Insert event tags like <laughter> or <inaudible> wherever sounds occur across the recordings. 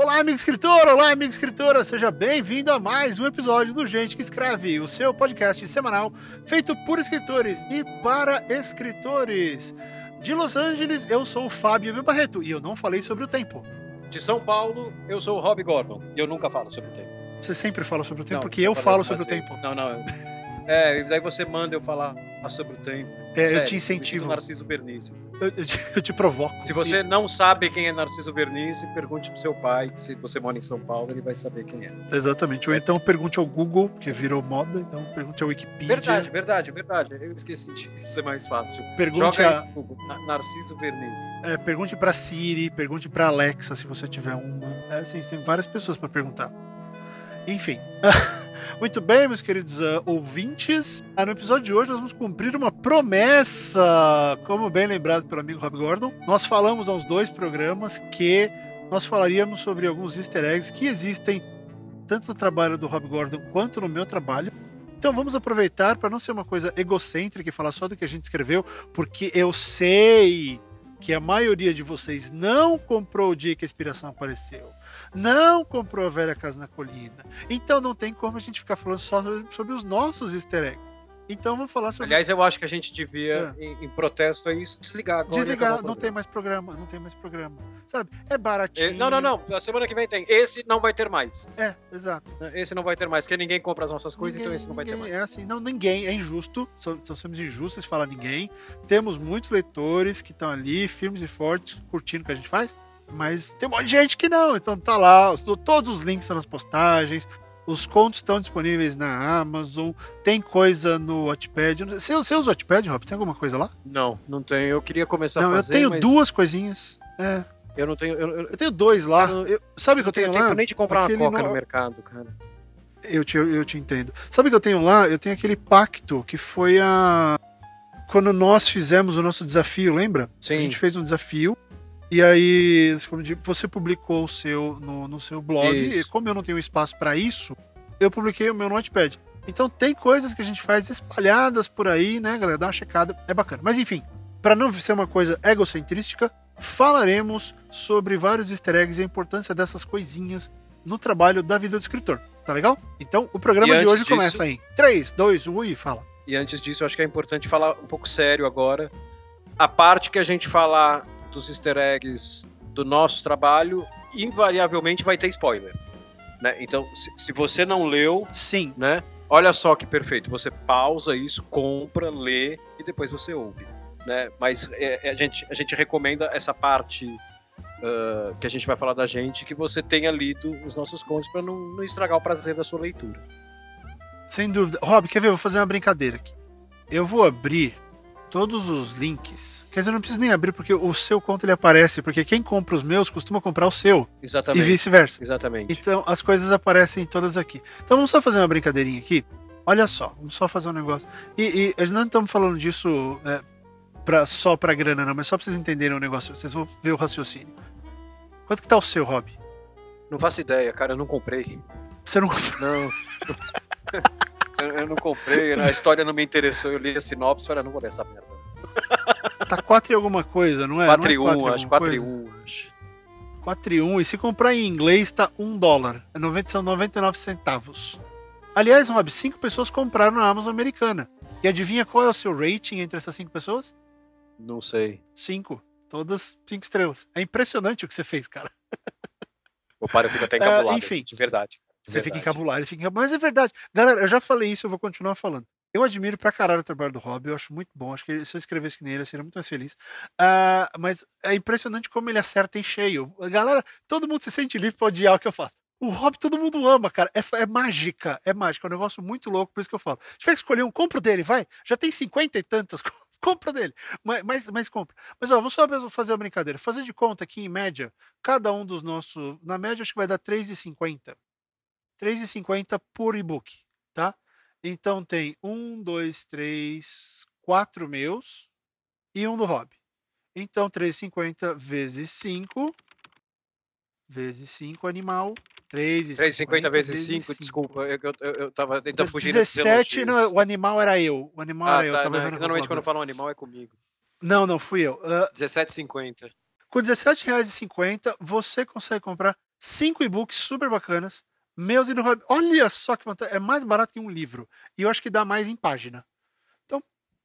Olá, amigo escritor! Olá, amigo escritora! Seja bem-vindo a mais um episódio do Gente que Escreve, o seu podcast semanal feito por escritores e para escritores. De Los Angeles, eu sou o Fábio Barreto e eu não falei sobre o tempo. De São Paulo, eu sou o Rob Gordon e eu nunca falo sobre o tempo. Você sempre fala sobre o tempo, Não, porque eu falo sobre o vezes. tempo. Não, não. É, e daí você manda eu falar sobre o tempo. É, eu Sério, te incentivo. Narciso Bernice. Eu, eu te, eu te provoco. Se você não sabe quem é Narciso Bernice, pergunte pro seu pai, que se você mora em São Paulo, ele vai saber quem é. Exatamente. Ou então pergunte ao Google, que virou moda, então pergunte ao Wikipedia. Verdade, verdade, verdade. Eu esqueci disso, isso é mais fácil. Pergunte, Joga a, Google, Na- Narciso Bernice. é, pergunte pra Siri, pergunte pra Alexa, se você tiver uma. É, assim, tem várias pessoas pra perguntar. Enfim. <laughs> Muito bem, meus queridos ah, ouvintes. Ah, no episódio de hoje nós vamos cumprir uma promessa, como bem lembrado pelo amigo Rob Gordon. Nós falamos aos dois programas que nós falaríamos sobre alguns easter eggs que existem tanto no trabalho do Rob Gordon quanto no meu trabalho. Então vamos aproveitar para não ser uma coisa egocêntrica e falar só do que a gente escreveu, porque eu sei que a maioria de vocês não comprou o dia que a inspiração apareceu, não comprou a velha casa na colina. Então não tem como a gente ficar falando só sobre os nossos easter eggs. Então vamos falar sobre Aliás, eu acho que a gente devia, em, em protesto a isso, desligar desligar, não tem mais programa, não tem mais programa. Sabe? É baratinho. É, Não, não, não. Na semana que vem tem. Esse não vai ter mais. É, exato. Esse não vai ter mais, porque ninguém compra as nossas coisas, então Ninguém- esse não vai ter ninguém- mais. É assim, não, ninguém, é injusto. Só, só somos injustos falar ninguém. Temos muitos leitores que estão ali, firmes e fortes, curtindo o que a gente faz. Mas tem um monte de gente que não. Então tá lá, os- todos os links estão nas postagens. Os contos estão disponíveis na Amazon. Tem coisa no Wattpad. Eu Você, você usa o Wattpad, Rob? Tem alguma coisa lá? Não, não tem. Eu queria começar não, a fazer, eu tenho mas duas coisinhas. É, Eu não tenho. Eu, eu, eu tenho dois lá. Eu Eu- sabe o que eu tenho tenho lá? tempo nem de comprar Aquele uma coca no- no mercado, cara. Eu te, eu te entendo. Sabe o que eu tenho lá? Eu tenho aquele pacto que foi a. Quando nós fizemos o nosso desafio, lembra? A Sim. gente fez um desafio. E aí, você publicou o seu no, no seu blog. Isso. E como eu não tenho espaço para isso, eu publiquei o meu Notepad. Então tem coisas que a gente faz espalhadas por aí, né, galera? Dá uma checada, é bacana. Mas enfim, para não ser uma coisa egocentrística, falaremos sobre vários easter eggs e a importância dessas coisinhas no trabalho da vida do escritor. Tá legal? Então o programa E de hoje disso- começa em 3, 2, 1 e fala. E antes disso, eu acho que é importante falar um pouco sério agora. A parte que a gente falar dos easter eggs do nosso trabalho, invariavelmente vai ter spoiler. Né? Então, se, se você não leu, Sim. né? Olha só que perfeito. Você pausa isso, compra, lê e depois você ouve. Né? Mas é, é, a, gente, a gente recomenda essa parte ah, que a gente vai falar da gente, que você tenha lido os nossos contos para não, não estragar o prazer da sua leitura. Sem dúvida. Rob, quer ver? Eu vou fazer uma brincadeira aqui. Eu vou abrir todos os links. Quer dizer, eu não preciso nem abrir porque o seu conto ele aparece, porque quem compra os meus costuma comprar o seu e Exatamente. vice-versa. Exatamente. Então as coisas aparecem todas aqui. Então vamos só fazer uma brincadeirinha aqui. Olha só, vamos só fazer um negócio. E, e nós não estamos falando disso é, pra, só pra grana, não, mas só pra vocês entenderem o negócio. Vocês vão ver o raciocínio. Quanto que tá o seu, Rob? Não faço ideia, cara, eu não comprei. Você não Não. <laughs> eu, eu não comprei, a história não me interessou. Eu li a sinopse e falei, "Ah, não vou ler essa merda. tá 4 e alguma coisa, não é? 4 e não é 1, quatro acho. alguma 4 e coisa? 1, acho. 4 e 1. E se comprar em inglês, tá 1 dólar. É 90, são 99 centavos. Aliás, Rob, 5 pessoas compraram na Amazon americana. E adivinha qual é o seu rating entre essas 5 pessoas? Não sei. 5. Todas 5 estrelas. É impressionante o que você fez, cara. O pai eu fico até <laughs> encabulado, enfim. assim, de verdade. Você fica encabulado, ele fica encabulado. Mas é verdade. Galera, eu já falei isso, eu vou continuar falando. Eu admiro pra caralho o trabalho do Rob, eu acho muito bom. Acho que se eu escrevesse que nem ele, eu seria muito mais feliz. Ah, mas é impressionante como ele acerta em cheio. Galera, todo mundo se sente livre pra odiar o que eu faço. O Rob todo mundo ama, cara. É, é mágica, é mágica. É um negócio muito louco, por isso que eu falo. Se tiver que escolher um, compra dele, vai. Já tem cinquenta e tantas, <laughs> compra dele. Mas, mas, mas compra. Mas ó, vamos só fazer uma brincadeira. Fazer de conta que, em média, cada um dos nossos. Na média, acho que vai dar R$3,50. 3,50 por e-book, tá? Então tem um, dois, três, quatro meus e um do Rob. Então 3,50 vezes 5 vezes 5 animal. 3,50 vezes 5, desculpa, eu, eu, eu, eu tava fugindo desses 17, elogios. não, o animal era eu. O animal Ah, era eu. tá, Tava não, é normalmente quando falam animal é comigo. Não, não, fui eu. Ah, 17,50. com R$17,50 você consegue comprar cinco e-books super bacanas. Meus e no Hub. Olha só que vantagem. É mais barato que um livro. E eu acho que dá mais em página. Então,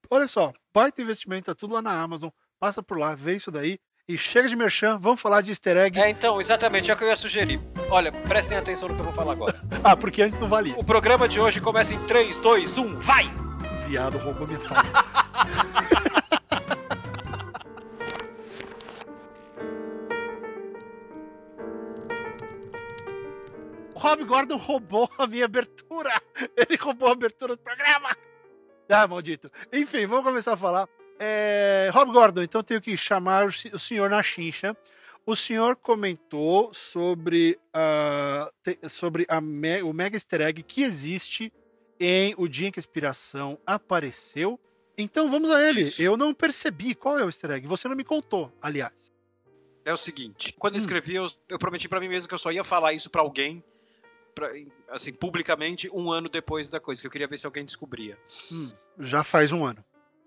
olha só. Baita investimento, tá tudo lá na Amazon. Passa por lá, vê isso daí. E chega de merchan, vamos falar de easter egg. É, então, exatamente, é o que eu ia sugerir. Olha, prestem atenção no que eu vou falar agora. <laughs> ah, porque antes não valia. O programa de hoje começa em 3, 2, 1, vai! Viado roubou minha fala. <laughs> Rob Gordon roubou a minha abertura. <laughs> Ele roubou a abertura do programa. Ah, maldito. Enfim, vamos começar a falar. É, Rob Gordon, então eu tenho que chamar o senhor na chincha. O senhor comentou sobre, uh, sobre a me, o mega easter egg que existe em O Dia em que a Inspiração apareceu. Então vamos a ele. Isso. Eu não percebi qual é o easter egg. Você não me contou, aliás. É o seguinte, quando eu hum. escrevi, eu, eu prometi para mim mesmo que eu só ia falar isso para alguém pra, assim, publicamente um ano depois da coisa, que eu queria ver se alguém descobria. Hum, já faz um ano.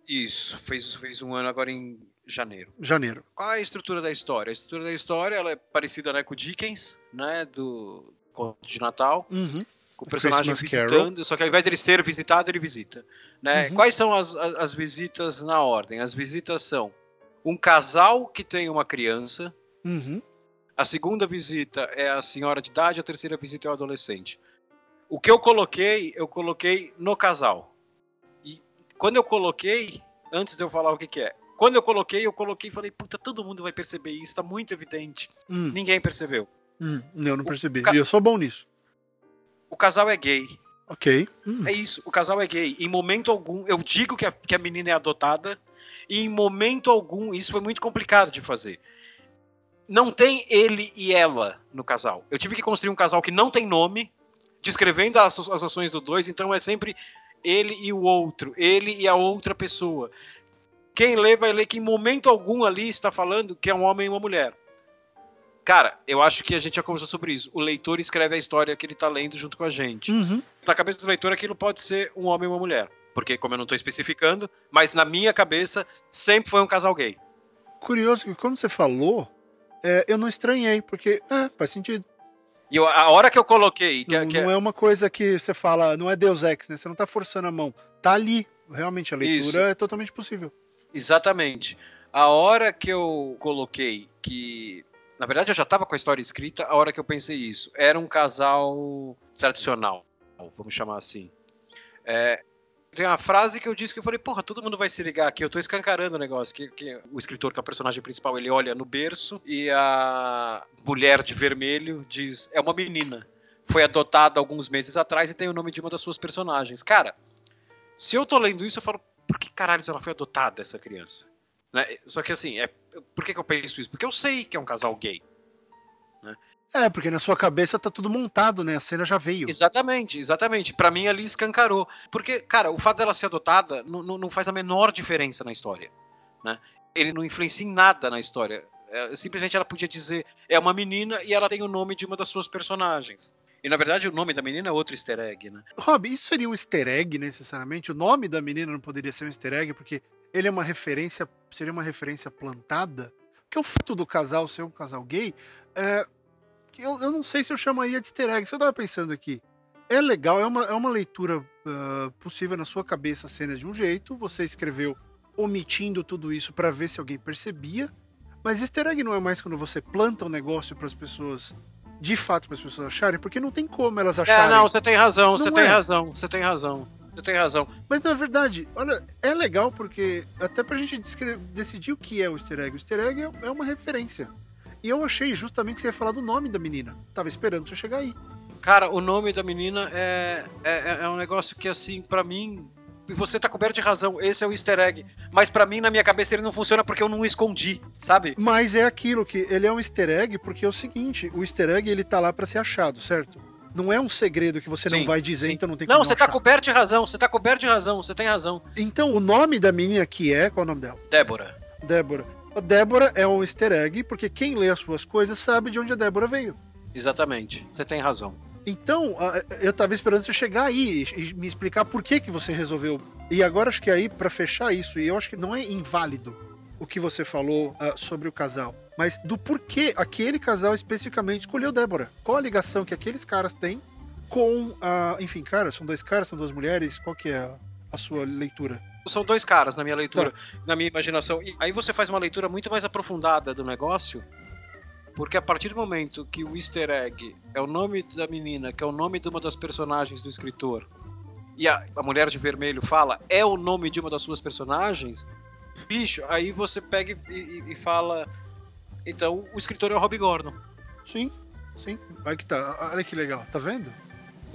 Isso, fez, fez um ano agora em janeiro. Janeiro. Qual é a estrutura da história? A estrutura da história ela é parecida né, com o Dickens, né, do Conto de Natal. Uhum. Com o personagem Christmas visitando, Carol. só que ao invés dele ser visitado, ele visita. Né? Uhum. Quais são as, as, as visitas na ordem? As visitas são um casal que tem uma criança, uhum. A segunda visita é a senhora de idade, a terceira visita é o adolescente. O que eu coloquei, eu coloquei no casal. E quando eu coloquei, antes de eu falar o que, que é, quando eu coloquei, eu coloquei e falei, puta, todo mundo vai perceber isso, tá muito evidente. Hum. Ninguém percebeu. Hum, eu não percebi. Ca... E eu sou bom nisso. O casal é gay. Ok. Hum. É isso, o casal é gay. Em momento algum, eu digo que a, que a menina é adotada, e em momento algum, isso foi muito complicado de fazer não tem ele e ela no casal. Eu tive que construir um casal que não tem nome, descrevendo as, as ações do dois, então é sempre ele e o outro, ele e a outra pessoa. Quem lê vai ler que em momento algum ali está falando que é um homem e uma mulher. Cara, eu acho que a gente já conversou sobre isso. O leitor escreve a história que ele está lendo junto com a gente. Uhum. Na cabeça do leitor, aquilo pode ser um homem e uma mulher. Porque, como eu não estou especificando, mas na minha cabeça, sempre foi um casal gay. Curioso que quando você falou, é, eu não estranhei, porque é, faz sentido. E eu, a hora que eu coloquei. Que, é, não, que não é... é uma coisa que você fala, não é Deus Ex, né? Você não tá forçando a mão. Tá ali. Realmente, a leitura Isso. é totalmente possível. Exatamente. A hora que eu coloquei que. Na verdade, eu já tava com a história escrita, a hora que eu pensei isso. Era um casal tradicional, vamos chamar assim. É, tem uma frase que eu disse que eu falei, porra, todo mundo vai se ligar aqui, eu tô escancarando o negócio. Que, que o escritor, que é o personagem principal, ele olha no berço e a mulher de vermelho diz: é uma menina. Foi adotada alguns meses atrás e tem o nome de uma das suas personagens. Cara, se eu tô lendo isso, eu falo, por que caralho ela foi adotada, essa criança? Né? Só que assim, é, por que, que eu penso isso? Porque eu sei que é um casal gay. Né? É, porque na sua cabeça tá tudo montado, né? A cena já veio. Exatamente, exatamente. Para mim ali escancarou. Porque, cara, o fato dela ser adotada não, não faz a menor diferença na história. Né? Ele não influencia em nada na história. É, simplesmente ela podia dizer é uma menina e ela tem o nome de uma das suas personagens. E na verdade o nome da menina é outro easter egg, né? Rob, isso seria um easter egg necessariamente? O nome da menina não poderia ser um easter egg porque ele é uma referência, seria uma referência plantada? Porque o fato do casal ser um casal gay é, eu, eu não sei se eu chamaria de easter egg. Isso eu tava pensando aqui. É legal, é uma, é uma leitura uh, possível na sua cabeça a cena de um jeito. Você escreveu omitindo tudo isso para ver se alguém percebia. Mas easter egg não é mais quando você planta um negócio para as pessoas, de fato, para as pessoas acharem, porque não tem como elas é, acharem. É, não, você tem razão, não você é. tem razão, você tem razão. Você tem razão. Mas na verdade, olha, é legal porque até pra gente decidir o que é o easter egg. O easter egg é, é uma referência. E eu achei justamente que você ia falar do nome da menina. Tava esperando você chegar aí. Cara, o nome da menina é, é, é um negócio que, assim, para mim. E você tá coberto de razão, esse é o easter egg. Mas para mim, na minha cabeça, ele não funciona porque eu não escondi, sabe? Mas é aquilo que ele é um easter egg porque é o seguinte: o easter egg ele tá lá para ser achado, certo? Não é um segredo que você sim, não vai dizer, sim. então não tem Não, você tá coberto de razão, você tá coberto de razão, você tem razão. Então, o nome da menina que é, qual é o nome dela? Débora. Débora. A Débora é um easter egg, porque quem lê as suas coisas sabe de onde a Débora veio. Exatamente, você tem razão. Então, eu tava esperando você chegar aí e me explicar por que, que você resolveu. E agora acho que aí, para fechar isso, e eu acho que não é inválido o que você falou uh, sobre o casal. mas do porquê aquele casal especificamente escolheu Débora. Qual a ligação que aqueles caras têm com a. Enfim, cara, são dois caras, são duas mulheres, qual que é a, a sua leitura? São dois caras na minha leitura, tá. na minha imaginação. E aí você faz uma leitura muito mais aprofundada do negócio, porque a partir do momento que o easter egg é o nome da menina, que é o nome de uma das personagens do escritor, e a, a mulher de vermelho fala é o nome de uma das suas personagens, bicho, aí você pega e, e, e fala. Então o escritor é o Rob Gordon. Sim, sim. Vai que tá. Olha que legal, tá vendo?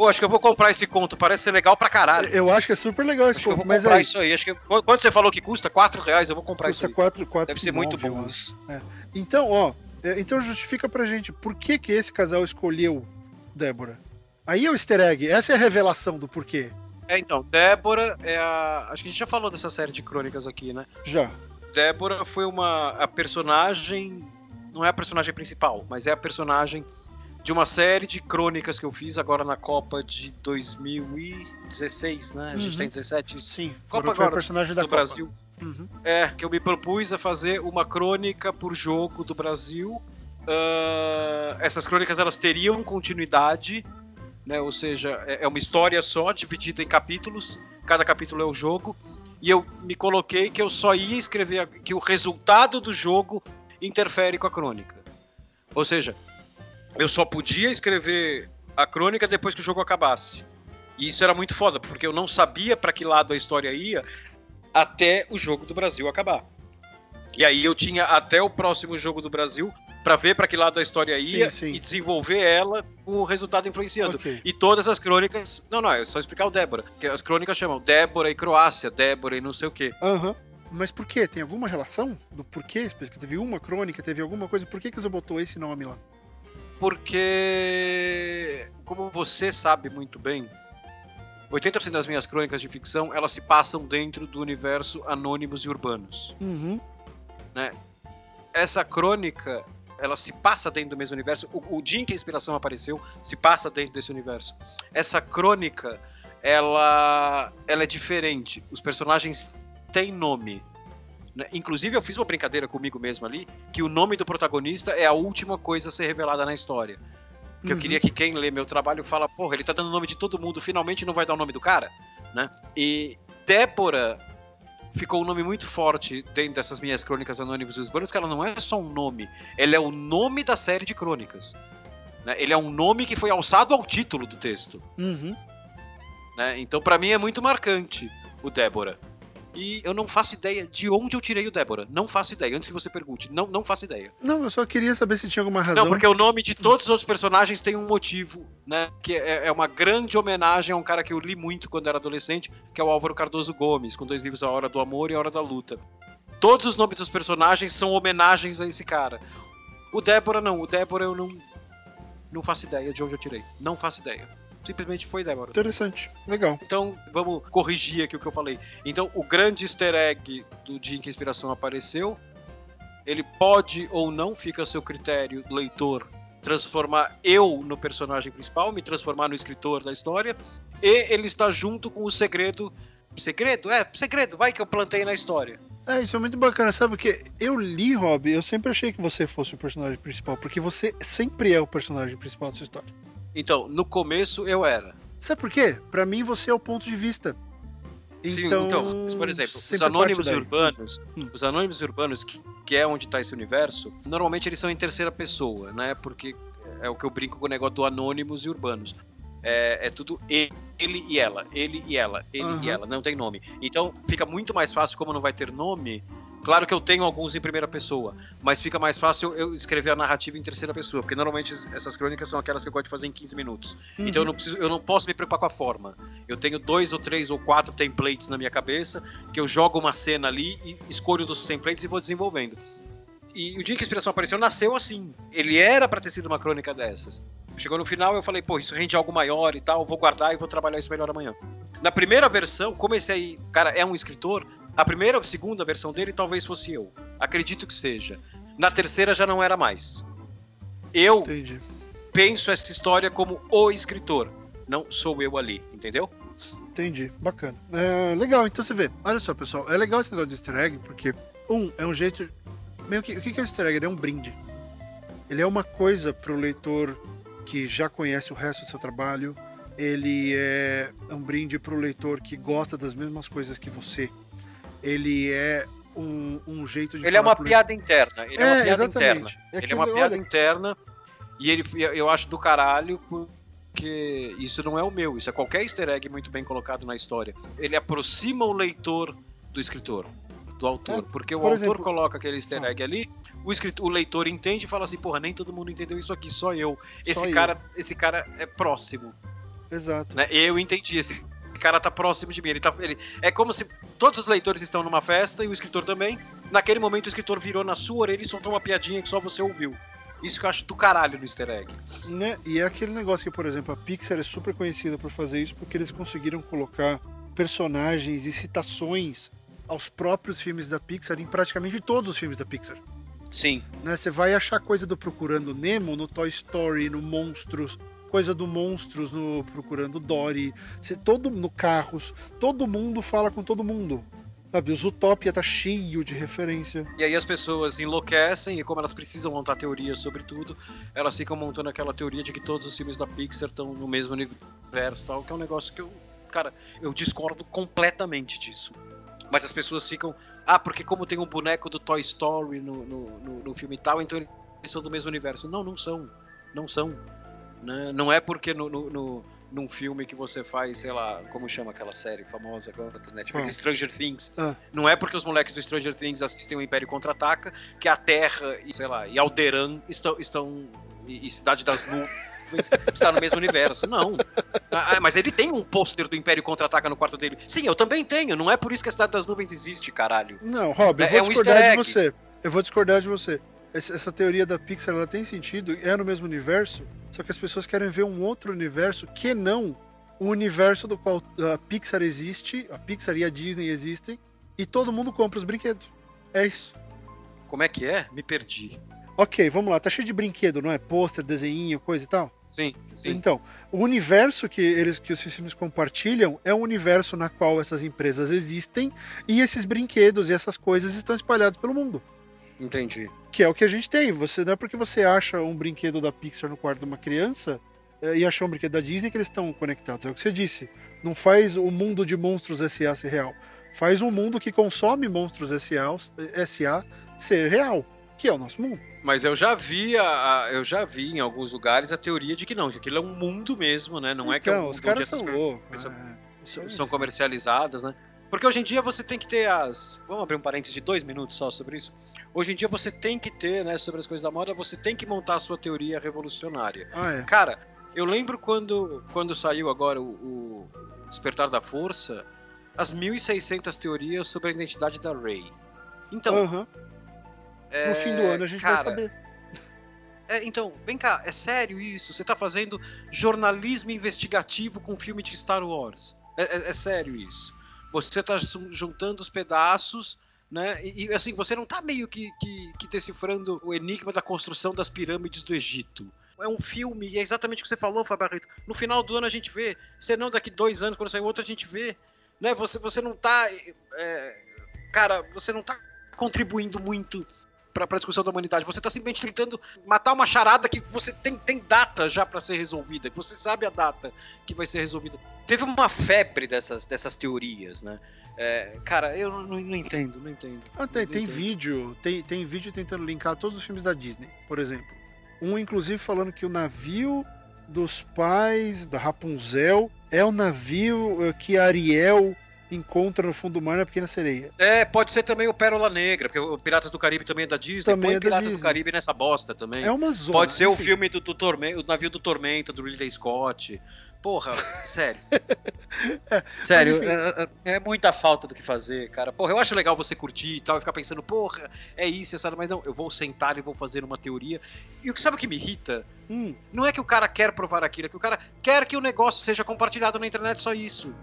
Pô, acho que eu vou comprar esse conto, parece ser legal pra caralho. Eu acho que é super legal esse acho conto. eu vou comprar isso aí. Acho que quanto você falou que custa? 4 reais, eu vou comprar custa isso aí. 4, 4 Deve ser 9, muito bom isso. É. Então, ó, é, então justifica pra gente por que que esse casal escolheu Débora. Aí é o easter egg, essa é a revelação do porquê. É, então, Débora é a. Acho que a gente já falou dessa série de crônicas aqui, né? Já. Débora foi uma. A personagem. Não é a personagem principal, mas é a personagem de uma série de crônicas que eu fiz agora na Copa de 2016, né? A gente Uhum. tem 17. isso. Sim. Copa a agora personagem da do Copa. Brasil. Uhum. É, que eu me propus a fazer uma crônica por jogo do Brasil. Ah, essas crônicas elas teriam continuidade, né? Ou seja, é é uma história só, dividida em capítulos. Cada capítulo é o jogo. E eu me coloquei que eu só ia escrever que o resultado do jogo interfere com a crônica. Ou seja, eu só podia escrever a crônica depois que o jogo acabasse. E isso era muito foda, porque eu não sabia para que lado a história ia até o jogo do Brasil acabar. E aí eu tinha até o próximo jogo do Brasil para ver para que lado a história ia Sim, sim. e desenvolver ela com o resultado influenciando. Ok. E todas as crônicas. Não, não, é só explicar o Débora. Que as crônicas chamam Débora e Croácia, Débora e não sei o quê. Aham. Mas por quê? Tem alguma relação do porquê? Teve uma crônica, teve alguma coisa? Por que, que você botou esse nome lá? Porque, como você sabe muito bem, 80% das minhas crônicas de ficção elas se passam dentro do universo anônimos e urbanos. Uhum. Essa crônica ela se passa dentro do mesmo universo. O, o dia em que a inspiração apareceu se passa dentro desse universo. Essa crônica ela, ela é diferente. Os personagens têm nome. Né? Inclusive, eu fiz uma brincadeira comigo mesmo ali, que o nome do protagonista é a última coisa a ser revelada na história. Porque eu Uhum. queria que quem lê meu trabalho fala, porra, ele tá dando o nome de todo mundo, finalmente não vai dar o nome do cara, né? E Débora ficou um nome muito forte dentro dessas minhas crônicas anônimas e urbanos, porque ela não é só um nome, ela é o nome da série de crônicas. né? Ele é um nome que foi alçado ao título do texto. Uhum. né? Então, pra mim, é muito marcante o Débora. E eu não faço ideia de onde eu tirei o Débora. Não faço ideia. Antes que você pergunte, não, não faço ideia. Não, eu só queria saber se tinha alguma razão. Não, porque o nome de todos os outros personagens tem um motivo, né? Que é, é uma grande homenagem a um cara que eu li muito quando era adolescente, que é o Álvaro Cardoso Gomes, com dois livros A Hora do Amor e A Hora da Luta. Todos os nomes dos personagens são homenagens a esse cara. O Débora não, o Débora eu não não faço ideia de onde eu tirei. Não faço ideia. Simplesmente foi Débora. Interessante. Legal. Então, vamos corrigir aqui o que eu falei. Então, o grande easter egg do dia em que a inspiração apareceu, ele pode ou não, fica a seu critério, leitor, transformar eu no personagem principal, me transformar no escritor da história, e ele está junto com o segredo. Segredo? É, segredo, vai que eu plantei na história. É, isso é muito bacana, sabe? Porque eu li, Rob, eu sempre achei que você fosse o personagem principal, porque você sempre é o personagem principal da sua história. Então, no começo eu era. Sabe por quê? Pra mim você é o ponto de vista. Sim, Então, então, por exemplo, os anônimos urbanos, Hum. os anônimos urbanos, que, que é onde está esse universo, normalmente eles são em terceira pessoa, né? Porque é o que eu brinco com o negócio do anônimos e urbanos. É, é tudo ele, ele e ela, ele e ela, ele Aham. e ela, não tem nome. Então fica muito mais fácil, como não vai ter nome. Claro que eu tenho alguns em primeira pessoa, mas fica mais fácil eu escrever a narrativa em terceira pessoa, porque normalmente essas crônicas são aquelas que eu gosto de fazer em 15 minutos. Uhum. Então eu não, preciso, eu não posso me preocupar com a forma. Eu tenho dois ou três ou quatro templates na minha cabeça, que eu jogo uma cena ali e escolho dos templates e vou desenvolvendo. E o dia que a inspiração apareceu, nasceu assim. Ele era pra ter sido uma crônica dessas. Chegou no final, eu falei, pô, isso rende algo maior e tal, vou guardar e vou trabalhar isso melhor amanhã. Na primeira versão, aí, cara, é um escritor, a primeira ou segunda versão dele talvez fosse eu. Acredito que seja. Na terceira já não era mais. Eu Entendi. penso essa história como o escritor, não sou eu ali, entendeu? Entendi, bacana. É, legal, então você vê. Olha só, pessoal, é legal esse negócio de easter egg, porque, um, é um jeito meio que, o que é o easter egg? Ele é um brinde. Ele é uma coisa pro leitor que já conhece o resto do seu trabalho. Ele é um brinde pro leitor que gosta das mesmas coisas que você. Ele é um, um jeito de. Ele é uma piada interna. Ele é, uma piada interna. É ele é uma aquilo, piada olha, interna. E ele, eu acho do caralho porque isso não é o meu. Isso é qualquer easter egg muito bem colocado na história. Ele aproxima o leitor do escritor, do autor. É, porque o por autor exemplo- coloca aquele easter Ah. egg ali, o, escritor, o leitor entende e fala assim: porra, nem todo mundo entendeu isso aqui, só eu. Esse, eu. cara, esse cara é próximo. Exato. né? Eu entendi, esse cara tá próximo de mim. Ele tá, ele, é como se todos os leitores estão numa festa e o escritor também. Naquele momento o escritor virou na sua orelha e soltou uma piadinha que só você ouviu. Isso que eu acho do caralho no easter egg. Né? E é aquele negócio que, por exemplo, a Pixar é super conhecida por fazer isso porque eles conseguiram colocar personagens e citações aos próprios filmes da Pixar em praticamente todos os filmes da Pixar. Sim. né? Você vai achar coisa do Procurando Nemo no Toy Story, no Monstros, coisa do Monstros no Procurando Dory, você, todo no Carros, todo mundo fala com todo mundo. Sabe, o Zootopia tá cheio de referência. E aí as pessoas enlouquecem e como elas precisam montar teorias sobre tudo, elas ficam montando aquela teoria de que todos os filmes da Pixar estão no mesmo universo tal, que é um negócio que eu, cara, eu discordo completamente disso. Mas as pessoas ficam, ah, porque como tem um boneco do Toy Story no, no, no, no filme tal, então eles são do mesmo universo. Não, não são. Não são. Né? Não é porque no, no, no- num filme que você faz, sei lá, como chama aquela série famosa agora da Netflix, Ah. Stranger Things. Ah. Não é porque os moleques do Stranger Things assistem o Império Contra-Ataca que a Terra e, sei lá, e Alderan estão, estão e, e Cidade das Nuvens <laughs> está no mesmo universo. Não. Ah, mas ele tem um pôster do Império Contra-Ataca no quarto dele. Sim, eu também tenho. Não é por isso que a Cidade das Nuvens existe, caralho. Não, Rob, eu É- vou é um discordar de você. Eu vou discordar de você. Essa, teoria da Pixar ela tem sentido, é no mesmo universo, só que as pessoas querem ver um outro universo que não o universo do qual a Pixar existe, a Pixar e a Disney existem, e todo mundo compra os brinquedos. É isso. Como é que é? Me perdi. Ok, vamos lá, tá cheio de brinquedo, não é? Pôster, desenho, coisa e tal. Sim, sim. Então, o universo que eles que os filmes compartilham é um universo na qual essas empresas existem e esses brinquedos e essas coisas estão espalhados pelo mundo. Entendi. Que é o que a gente tem. Você não é porque você acha um brinquedo da Pixar no quarto de uma criança eh, e achou um brinquedo da Disney que eles estão conectados. É o que você disse. Não faz o mundo de monstros S.A. ser real. Faz um mundo que consome monstros S.A. S.A. ser real, que é o nosso mundo. Mas eu já vi a, a- eu já vi em alguns lugares a teoria de que não, que aquilo é um mundo mesmo, né? Não é que é um então, mundo os caras são loucos. são- é. são comercializadas, né? Porque hoje em dia você tem que ter as. Vamos abrir um parênteses de dois minutos só sobre isso. Hoje em dia você tem que ter, né, sobre as coisas da moda, você tem que montar a sua teoria revolucionária. Ah, é. Cara, eu lembro quando, quando saiu agora o, o Despertar da Força, as 1600 teorias sobre a identidade da Rey. Então, é, No fim do ano a gente cara, vai saber. é, então, vem cá, é sério isso? Você tá fazendo jornalismo investigativo com filme de Star Wars? É, é- é sério isso? Você tá jun- juntando os pedaços, né? E, e, assim, você não tá meio que, que, que decifrando o enigma da construção das pirâmides do Egito. É um filme, e é exatamente o que você falou, Fábio Barreto. No final do ano a gente vê, se não daqui dois anos, quando sair outro, a gente vê. Né? Você, você não tá. é, cara, você não tá contribuindo muito pra, pra discussão da humanidade. Você tá simplesmente tentando matar uma charada que você tem, tem data já pra ser resolvida, que você sabe a data que vai ser resolvida. Teve uma febre dessas, dessas teorias, né? É, cara, eu não, não entendo, não entendo. Ah, tem, Não tem entendo. vídeo, tem, tem vídeo tentando linkar todos os filmes da Disney, por exemplo. Um, inclusive, falando que o navio dos pais da Rapunzel é o navio eh, que Ariel encontra no fundo do mar na Pequena Sereia. É, pode ser também o Pérola Negra, porque o Piratas do Caribe também é da Disney. Também Põe é Piratas do Disney. Caribe nessa bosta também. É uma zona. Pode ser o enfim. filme do, do Tormenta, o navio do Tormenta, do Ridley Scott. Porra, <laughs> sério. sério, enfim. é, é- é muita falta do que fazer, cara. Porra, eu acho legal você curtir e tal, e ficar pensando, porra, é isso, essa, mas não, eu vou sentar e vou fazer uma teoria. E o que sabe o que me irrita? Hum, Não é que o cara quer provar aquilo, é que o cara quer que o negócio seja compartilhado na internet, só isso.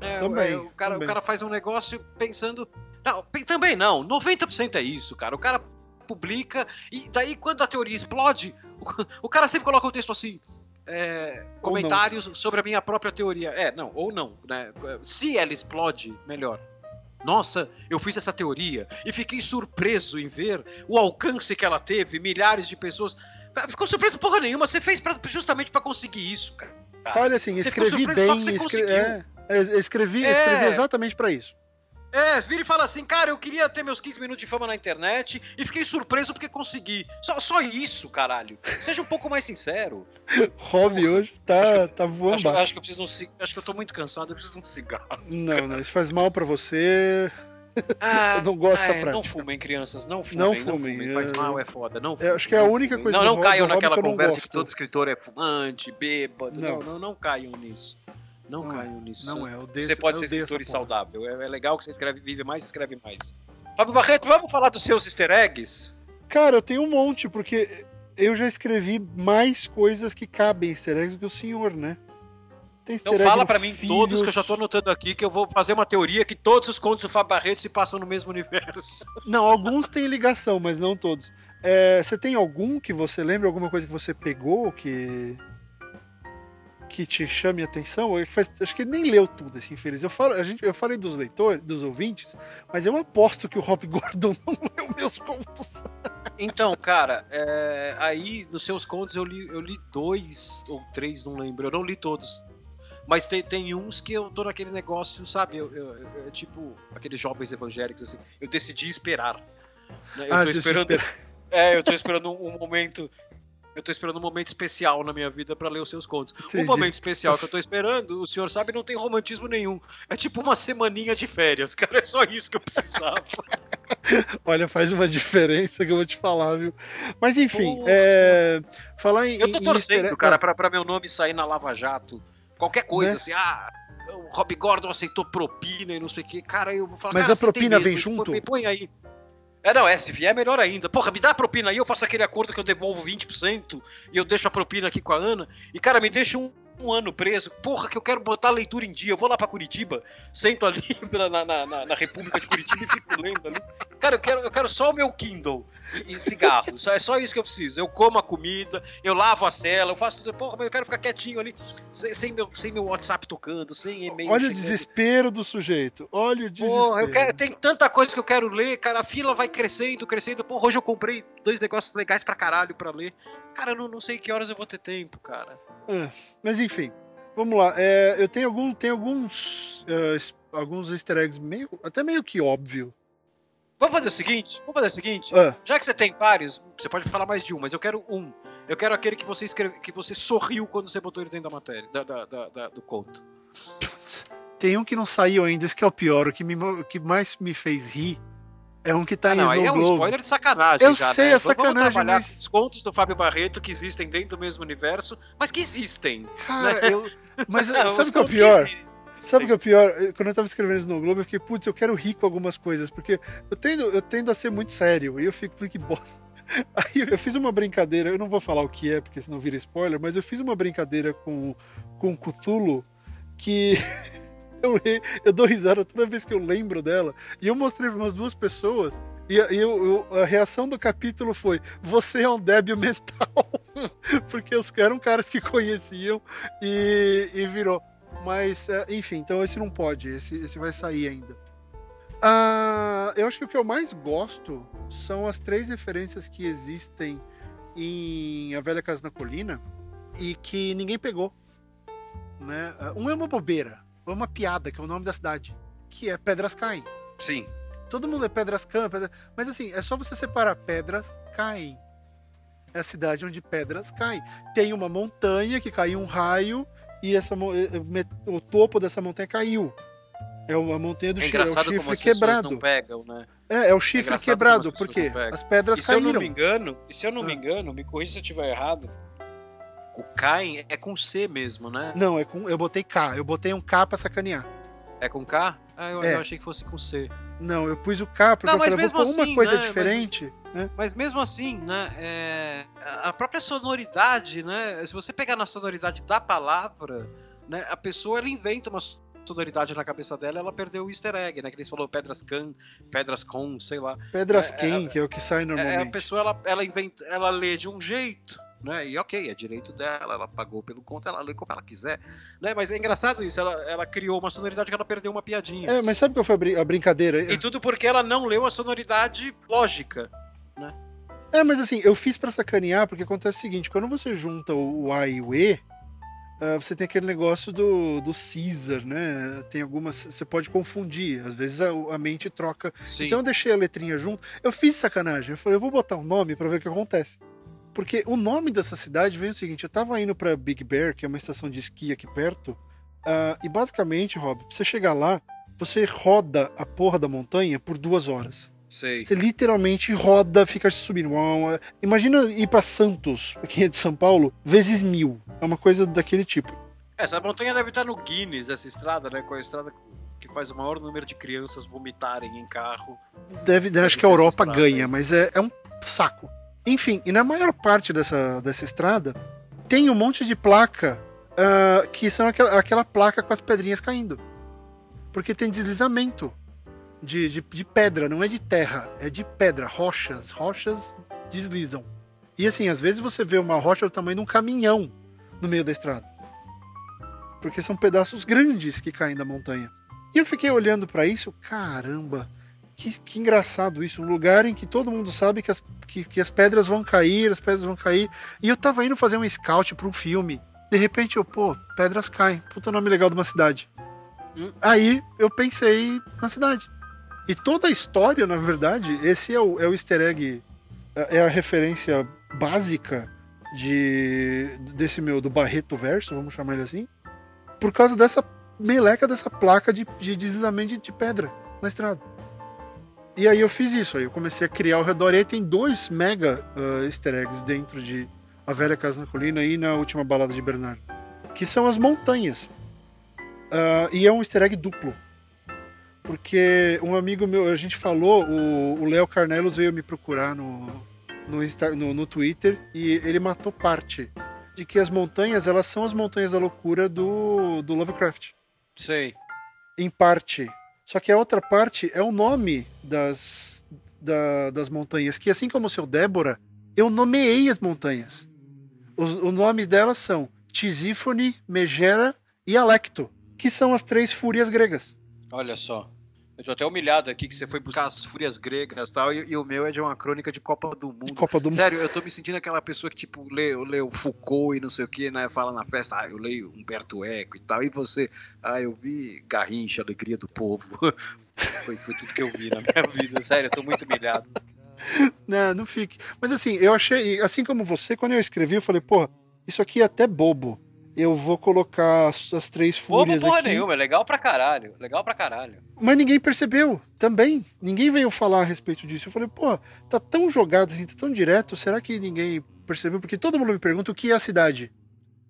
É, Também, é, o, cara, também. o cara faz um negócio pensando. Não, também não. 90% é isso, cara. O cara publica e daí quando a teoria explode, o, o cara sempre coloca o texto assim. é, comentários sobre a minha própria teoria. É, não, ou não, né? Se ela explode, melhor. Nossa, eu fiz essa teoria e fiquei surpreso em ver o alcance que ela teve, milhares de pessoas. Ficou surpreso porra nenhuma, você fez pra, justamente para conseguir isso, cara. Olha assim, escrevi bem, escre é, é, escrevi, escrevi exatamente para isso. É, vira e fala assim, cara, eu queria ter meus 15 minutos de fama na internet e fiquei surpreso porque consegui. Só, só isso, caralho. Seja um pouco mais sincero. <laughs> Hobby hoje tá, tá voando. Acho, acho, que eu preciso um, acho que eu tô muito cansado, eu preciso de um cigarro. Não, não, isso faz mal para você. Ah, <laughs> eu não gosto dessa prática. Não fumem, crianças, não fumem. Não fumem, não fumem. faz é. mal, é foda. Não fumem, acho que é a única coisa Não, não caiam naquela conversa que todo escritor é fumante, bêbado. Não, não, não, não caiam nisso. Não, não caiam nisso. Não é. Odeio, você pode ser escritor e saudável. É, é, legal que você escreve, vive mais, escreve mais. Fábio Barreto, vamos falar dos seus easter eggs? Cara, eu tenho um monte, porque eu já escrevi mais coisas que cabem easter eggs do que o senhor, né? Tem então fala para mim filhos. todos que eu já tô anotando aqui que eu vou fazer uma teoria que todos os contos do Fábio Barreto se passam no mesmo universo. <laughs> Não, alguns têm ligação, mas não todos. É, você tem algum que você lembra, alguma coisa que você pegou que que te chame a atenção, é faz, acho que ele nem leu tudo, assim, feliz. Eu, falo, a gente, eu falei dos leitores, dos ouvintes, mas eu aposto que o Rob Gordon <laughs> não leu meus contos. Então, cara, é, aí nos seus contos eu li, eu li dois ou três, não lembro. Eu não li todos. Mas tem, tem uns que eu tô naquele negócio, sabe? Eu, eu, eu, tipo, aqueles jovens evangélicos, assim. Eu decidi esperar. Né? Eu ah, tô esperando. <laughs> É, eu tô esperando um momento eu tô esperando um momento especial na minha vida para ler os seus contos. Entendi. Um momento especial que eu tô esperando, o senhor sabe, não tem romantismo nenhum. É tipo uma semaninha de férias, <laughs> cara. É só isso que eu precisava. <laughs> Olha, faz uma diferença que eu vou te falar, viu? Mas enfim, é... falar em. Eu tô torcendo, em... cara, pra, pra meu nome sair na Lava Jato. Qualquer coisa, né? assim, ah. O Rob Gordon aceitou propina e não sei o que. Cara, eu vou falar. Mas a propina vem junto? Põe, põe aí. É, não, é, se vier, melhor ainda. Porra, me dá a propina aí, eu faço aquele acordo que eu devolvo 20% e eu deixo a propina aqui com a Ana. E, cara, me deixa um, um ano preso. Porra, que eu quero botar a leitura em dia. Eu vou lá pra Curitiba, sento ali <laughs> na, na, na, na República de Curitiba e fico lendo ali. Cara, eu quero, eu quero só o meu Kindle e, cigarro. Só, é só isso que eu preciso. Eu como a comida, eu lavo a cela, eu faço tudo. Porra, mas eu quero ficar quietinho ali, sem, sem, meu, sem meu WhatsApp tocando, sem e-mail. Olha chegando. o desespero do sujeito. Olha o desespero. Porra, eu quero, tem tanta coisa que eu quero ler, cara. A fila vai crescendo, crescendo. Porra, hoje eu comprei dois negócios legais pra caralho pra ler. Cara, eu não, não sei que horas eu vou ter tempo, cara. É, mas enfim, vamos lá. É, eu tenho, algum, tenho alguns, uh, alguns easter eggs meio, até meio que óbvio Vamos fazer o seguinte? Vamos fazer o seguinte? É. Já que você tem vários, você pode falar mais de um, mas eu quero um. Eu quero aquele que você escreve, que você sorriu quando você botou ele dentro da matéria, da, da, da, da do conto. Tem um que não saiu ainda, esse que é o pior. O que, me, o que mais me fez rir é um que tá ah, em não, Snow é um spoiler de sacanagem eu já, sei, né? é sacanagem, Vamos trabalhar mas... os contos do Fábio Barreto que existem dentro do mesmo universo, mas que existem. Cara, né? eu... Mas <laughs> sabe o que é o pior? Sabe o que é o pior? Quando eu tava escrevendo isso no Globo, eu fiquei, putz, eu quero rir com algumas coisas, porque eu tendo, eu tendo a ser muito sério, e eu fico, que bosta. <laughs> Aí eu fiz uma brincadeira, eu não vou falar o que é, porque senão vira spoiler, mas eu fiz uma brincadeira com, com Cthulhu que <laughs> eu, eu dou risada toda vez que eu lembro dela. E eu mostrei para umas duas pessoas, e, e eu, eu, a reação do capítulo foi: Você é um débil <laughs> mental. porque os eram caras que conheciam e, e virou. Mas, é, enfim, então esse não pode, esse, esse vai sair ainda. Uh, eu acho que o que eu mais gosto são as três referências que existem em A Velha Casa na Colina e que ninguém pegou. Né? Ah, um é uma bobeira, é uma piada, que é o nome da cidade, que é Pedras Caem. Sim. Todo mundo é Pedras Caem, pedra... mas assim, é só você separar Pedras Caem. É a cidade onde pedras caem. Tem uma montanha que caiu um raio e essa, o topo dessa montanha caiu. É uma montanha do é chifre, é o chifre quebrado. Não pegam, né? É, é o chifre é quebrado, porque as pedras e caíram. Se eu não me engano, e se eu não ah. me engano, me corrija se eu estiver errado. O Caem é com C mesmo, né? Não, é com. Eu botei K. Eu botei um K pra sacanear. É com K? Ah, eu, é. eu achei que fosse com C. Não, eu pus o K porque não, eu falei, vou assim, uma coisa né, diferente. Mas, né? mas mesmo assim, né? É, a própria sonoridade, né? Se você pegar na sonoridade da palavra, né? A pessoa ela inventa uma sonoridade na cabeça dela, ela perdeu o easter egg, né? Que eles falou pedras can, pedras com, sei lá. Pedras é, quem, é, que é o que sai normalmente. É, a pessoa ela, ela inventa, ela lê de um jeito né? E ok, é direito dela, ela pagou pelo conto, ela lê como ela quiser, né? Mas é engraçado isso, ela, ela criou uma sonoridade que ela perdeu uma piadinha. É, mas sabe qual foi a, brin a brincadeira? E tudo porque ela não leu a sonoridade lógica, né? É, mas assim, eu fiz para sacanear, porque acontece o seguinte, quando você junta o A e o E, uh, você tem aquele negócio do, do Caesar, né? Tem algumas. Você pode confundir, às vezes a, a mente troca. Sim. Então eu deixei a letrinha junto. Eu fiz sacanagem. Eu falei, eu vou botar um nome para ver o que acontece. Porque o nome dessa cidade vem o seguinte: eu tava indo para Big Bear, que é uma estação de esqui aqui perto, uh, e basicamente, Rob, pra você chegar lá, você roda a porra da montanha por duas horas. Sei. Você literalmente roda, fica subindo. Imagina ir para Santos, quem é de São Paulo, vezes mil. É uma coisa daquele tipo. Essa montanha deve estar no Guinness, essa estrada, né? Com a estrada que faz o maior número de crianças vomitarem em carro. Deve, deve acho que a Europa ganha, mas é, é um saco. Enfim, e na maior parte dessa, dessa estrada tem um monte de placa uh, que são aquela, aquela placa com as pedrinhas caindo. Porque tem deslizamento de, de, de, pedra, não é de terra, é de pedra, rochas. Rochas deslizam. E assim, às vezes você vê uma rocha do tamanho de um caminhão no meio da estrada. Porque são pedaços grandes que caem da montanha. E eu fiquei olhando para isso, caramba, que, que, engraçado isso. Um lugar em que todo mundo sabe que as, que, que, as pedras vão cair, as pedras vão cair. E eu tava indo fazer um scout para um filme. De repente eu, pô, pedras caem. Puta nome legal de uma cidade. Hum. Aí eu pensei na cidade. E toda a história, na verdade, esse é o, é o easter egg, é, é a referência básica de desse meu, do Barreto Verso, vamos chamar ele assim, por causa dessa meleca dessa placa de, de deslizamento de, pedra na estrada. E aí eu fiz isso, aí eu comecei a criar ao redor, e aí tem dois mega uh, easter eggs dentro de A Velha Casa na Colina e na Última Balada de Bernardo, que são as montanhas. Uh, e é um easter egg duplo porque um amigo meu, a gente falou, o Léo Carnelos veio me procurar no, no, Insta, no, no Twitter e ele matou parte de que as montanhas, elas são as montanhas da loucura do, do Lovecraft. Sei. Em parte. Só que a outra parte é o nome das, da, das montanhas, que assim como o seu Débora, eu nomeei as montanhas. Os, o nome delas são Tisífone, Megera e Alecto, que são as três fúrias gregas. Olha só. Eu tô até humilhado aqui que você foi buscar as fúrias gregas tal, e, e o meu é de uma crônica de Copa do Mundo. Copa do Sério, eu tô me sentindo aquela pessoa que, tipo, lê, lê o Foucault e não sei o que, né? Fala na festa, ah, eu leio Humberto Eco e tal. E você, ah, eu vi Garrincha, Alegria do Povo. <laughs> foi, foi tudo que eu vi na minha <laughs> vida. Sério, eu tô muito humilhado. Não, não fique. Mas assim, eu achei, assim como você, quando eu escrevi, eu falei, pô, isso aqui é até bobo eu vou colocar as, as três fúrias Bobo porra aqui. nenhuma, é legal pra caralho, legal pra caralho. Mas ninguém percebeu também. Ninguém veio falar a respeito disso. Eu falei, pô, tá tão jogado assim, tá tão direto, será que ninguém percebeu? Porque todo mundo me pergunta o que é a cidade.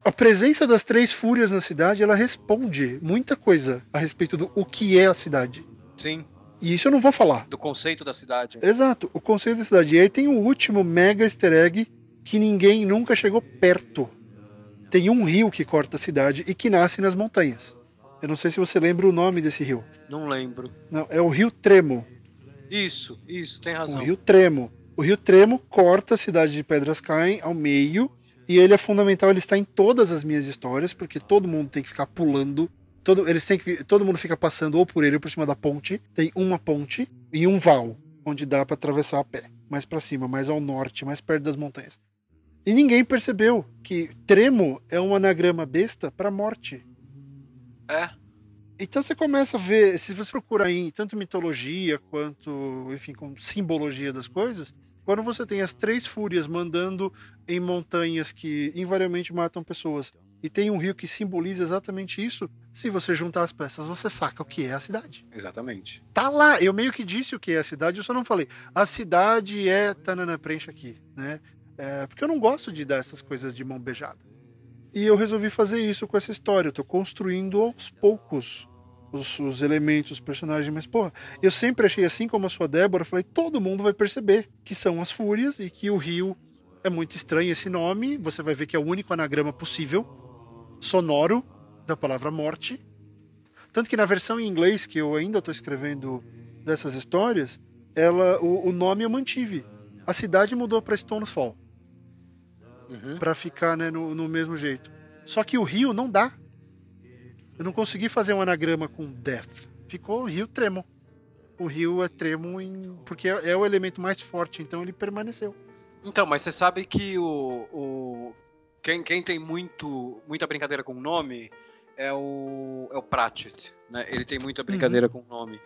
A presença das três fúrias na cidade, ela responde muita coisa a respeito do o que é a cidade. Sim. E isso eu não vou falar. Do conceito da cidade. Exato, o conceito da cidade. E aí tem o último mega easter egg que ninguém nunca chegou perto tem um rio que corta a cidade e que nasce nas montanhas. Eu não sei se você lembra o nome desse rio. Não lembro. Não, é o Rio Tremo. Isso, isso, tem razão. O Rio Tremo. O Rio Tremo corta a cidade de Pedras Caem ao meio e ele é fundamental, ele está em todas as minhas histórias, porque todo mundo tem que ficar pulando. Todo, eles têm que, todo mundo fica passando ou por ele ou por cima da ponte. Tem uma ponte e um val, onde dá para atravessar a pé. Mais para cima, mais ao norte, mais perto das montanhas. E ninguém percebeu que tremo é um anagrama besta para morte. É. Então você começa a ver, se você procurar em tanto mitologia quanto, enfim, com simbologia das coisas, quando você tem as três fúrias mandando em montanhas que invariavelmente matam pessoas e tem um rio que simboliza exatamente isso, se você juntar as peças, você saca o que é a cidade. Exatamente. Tá lá, eu meio que disse o que é a cidade, eu só não falei. A cidade é tanana preenche aqui, né? É, porque eu não gosto de dar essas coisas de mão beijada. E eu resolvi fazer isso com essa história. Eu tô construindo aos poucos os, os, elementos, os personagens. Mas, pô, eu sempre achei assim como a sua Débora. Falei, todo mundo vai perceber que são as fúrias e que o rio é muito estranho esse nome. Você vai ver que é o único anagrama possível, sonoro, da palavra morte. Tanto que na versão em inglês, que eu ainda estou escrevendo dessas histórias, ela, o, o nome eu mantive. A cidade mudou para Stones Fall. Uhum. Pra ficar né, no, no mesmo jeito. Só que o Rio não dá. Eu não consegui fazer um anagrama com Death. Ficou Rio Tremo. O Rio é Tremo em... porque é, é o elemento mais forte, então ele permaneceu. Então, mas você sabe que o. o... Quem, quem tem muito, muita brincadeira com o nome é o, é o Pratchett, né? Ele tem muita brincadeira com o nome.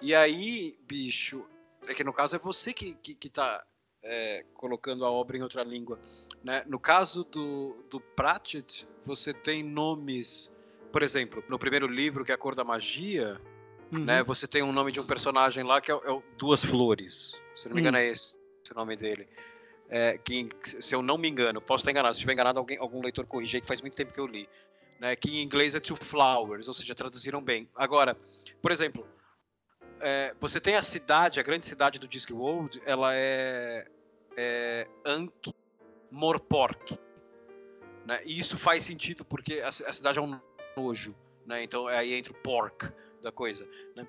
E aí, bicho, é que no caso é você que, que, que tá é, colocando a obra em outra língua. Né? No caso do, do Pratchett, você tem nomes. Por exemplo, no primeiro livro, que é A Cor da Magia, Uhum. né? Você tem um nome de um personagem lá que é, é o Duas Flores. Se não me engano, Hum. é esse o nome dele. É, que, se eu não me engano, posso estar enganado. Se estiver enganado, alguém, algum leitor corrige aí, que faz muito tempo que eu li. Né? Que em inglês é Two Flowers, ou seja, traduziram bem. Agora, por exemplo, é, você tem a cidade, a grande cidade do Discworld, ela é, é Ankh Morpork. Né? E isso faz sentido porque a, a cidade é um nojo. Né? Então aí entra o pork da coisa. né?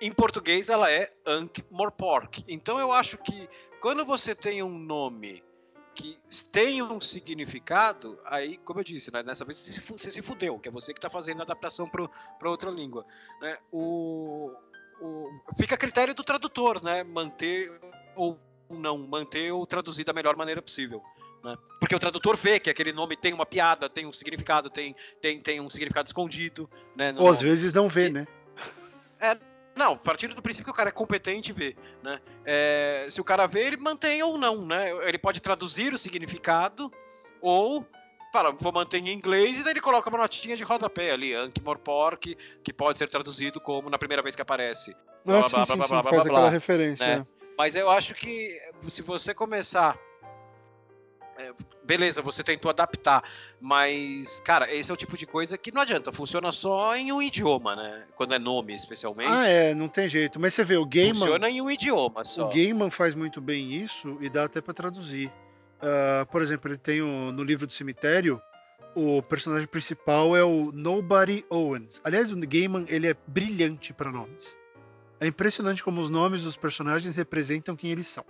Em português ela é Ankh Morpork. Então eu acho que quando você tem um nome que tem um significado, aí, como eu disse, né, nessa vez você se fudeu, que é você que está fazendo a adaptação para outra língua. Né? O, o- fica a critério do tradutor, né? Manter ou não, manter ou traduzir da melhor maneira possível. né? Porque o tradutor vê que aquele nome tem uma piada, tem um significado, tem, tem, tem um significado escondido. Né, Ou às nome. vezes não vê, né? Não, partindo do princípio que o cara é competente e vê, né? É, se o cara vê, ele mantém ou não, né? Ele pode traduzir o significado ou fala, vou manter em inglês e daí ele coloca uma notinha de rodapé ali, Ankh Morpork, que pode ser traduzido como na primeira vez que aparece. Blá, Ah, blá, sim, blá, blá, blá, blá, faz blá, aquela referência. né? né? Mas eu acho que se você começar. é, Beleza, você tentou adaptar, mas, cara, esse é o tipo de coisa que não adianta, funciona só em um idioma, né? Quando é nome, especialmente. Ah, é, não tem jeito. Mas você vê, o Gaiman, Funciona em um idioma só. o Gaiman faz muito bem isso e dá até pra traduzir. Ah, por exemplo, ele tem o- no livro do cemitério, o personagem principal é o Nobody Owens. Aliás, o Gaiman, ele é brilhante pra nomes. É impressionante como os nomes dos personagens representam quem eles são.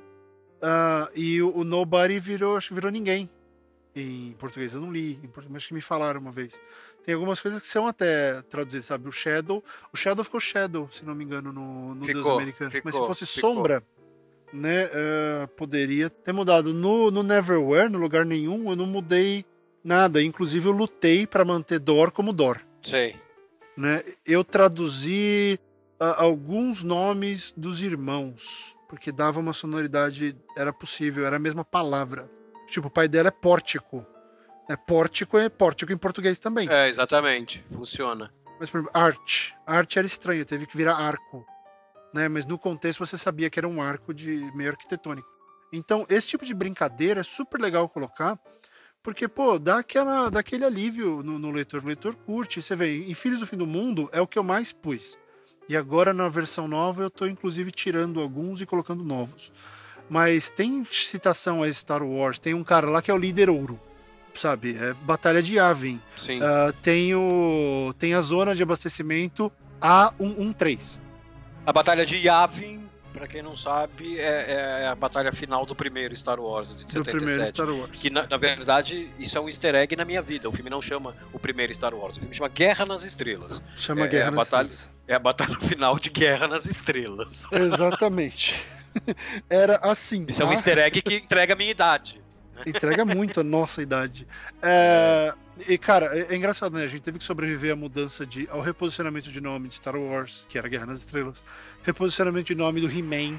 Ah, e o, o Nobody virou, acho que virou ninguém. Em português eu não li, em português acho que me falaram uma vez. Tem algumas coisas que são até traduzidas, sabe? O Shadow, o Shadow ficou Shadow, se não me engano, no, no Deus Ficou, Americanos. Mas se ficou, fosse ficou. Sombra, né, eh, poderia ter mudado. No, no Neverwhere, no lugar nenhum, eu não mudei nada. Inclusive eu lutei pra manter Dor como Dor Sei. né? Eu traduzi ah, alguns nomes dos irmãos, porque dava uma sonoridade, era possível, era a mesma palavra. Tipo, o pai dela é pórtico. É pórtico é pórtico em português também. É, exatamente. Funciona. Mas, por exemplo, arte. Arte era estranho, teve que virar arco. Né? Mas no contexto você sabia que era um arco de meio arquitetônico. Então, esse tipo de brincadeira é super legal colocar, porque, pô, dá, aquela, dá aquele alívio no, no leitor. O leitor curte. Você vê, em Filhos do Fim do Mundo é o que eu mais pus. E agora, na versão nova, eu tô inclusive tirando alguns e colocando novos. Mas tem citação a Star Wars. Tem um cara lá que é o líder ouro. Sabe? É Batalha de Yavin. Ah, tem, o, tem a zona de abastecimento A113. A batalha de Yavin, pra quem não sabe, é, é a batalha final do primeiro Star Wars de Do 77. primeiro Star Wars. Que na, na verdade, isso é um easter egg na minha vida. O filme não chama o primeiro Star Wars, o filme chama Guerra nas Estrelas. Chama é, Guerra é nas batalha- Estrelas. É a batalha <laughs> final de Guerra nas Estrelas. Exatamente. <laughs> Era assim. Isso é um tá? easter egg que entrega a minha idade. Entrega muito a nossa idade. É, E, cara, é, é engraçado, né? A gente teve que sobreviver à mudança de. ao reposicionamento de nome de Star Wars, que era Guerra nas Estrelas. Reposicionamento de nome do He-Man.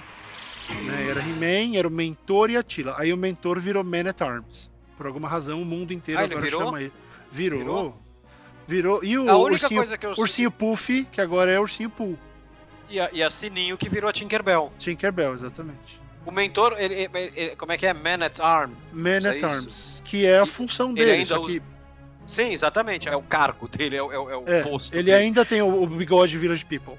Né? Era He-Man, era o Mentor e a Tila. Aí o Mentor virou Man at Arms. Por alguma razão, o mundo inteiro Ah, agora virou? chama ele. Virou. Virou? Virou. E o ursinho, eu ursinho Puff, que agora é ursinho Pooh. E a, e a Sininho que virou a Tinkerbell. Tinkerbell, exatamente. O mentor, ele, ele- ele- como é que é? Man at Arm. Man é at isso. Arms, que é a função ele dele, ainda usa- que Sim, exatamente. É o cargo dele, é, o- é o- é é, posto. ele dele. ainda tem o, o bigode Village People.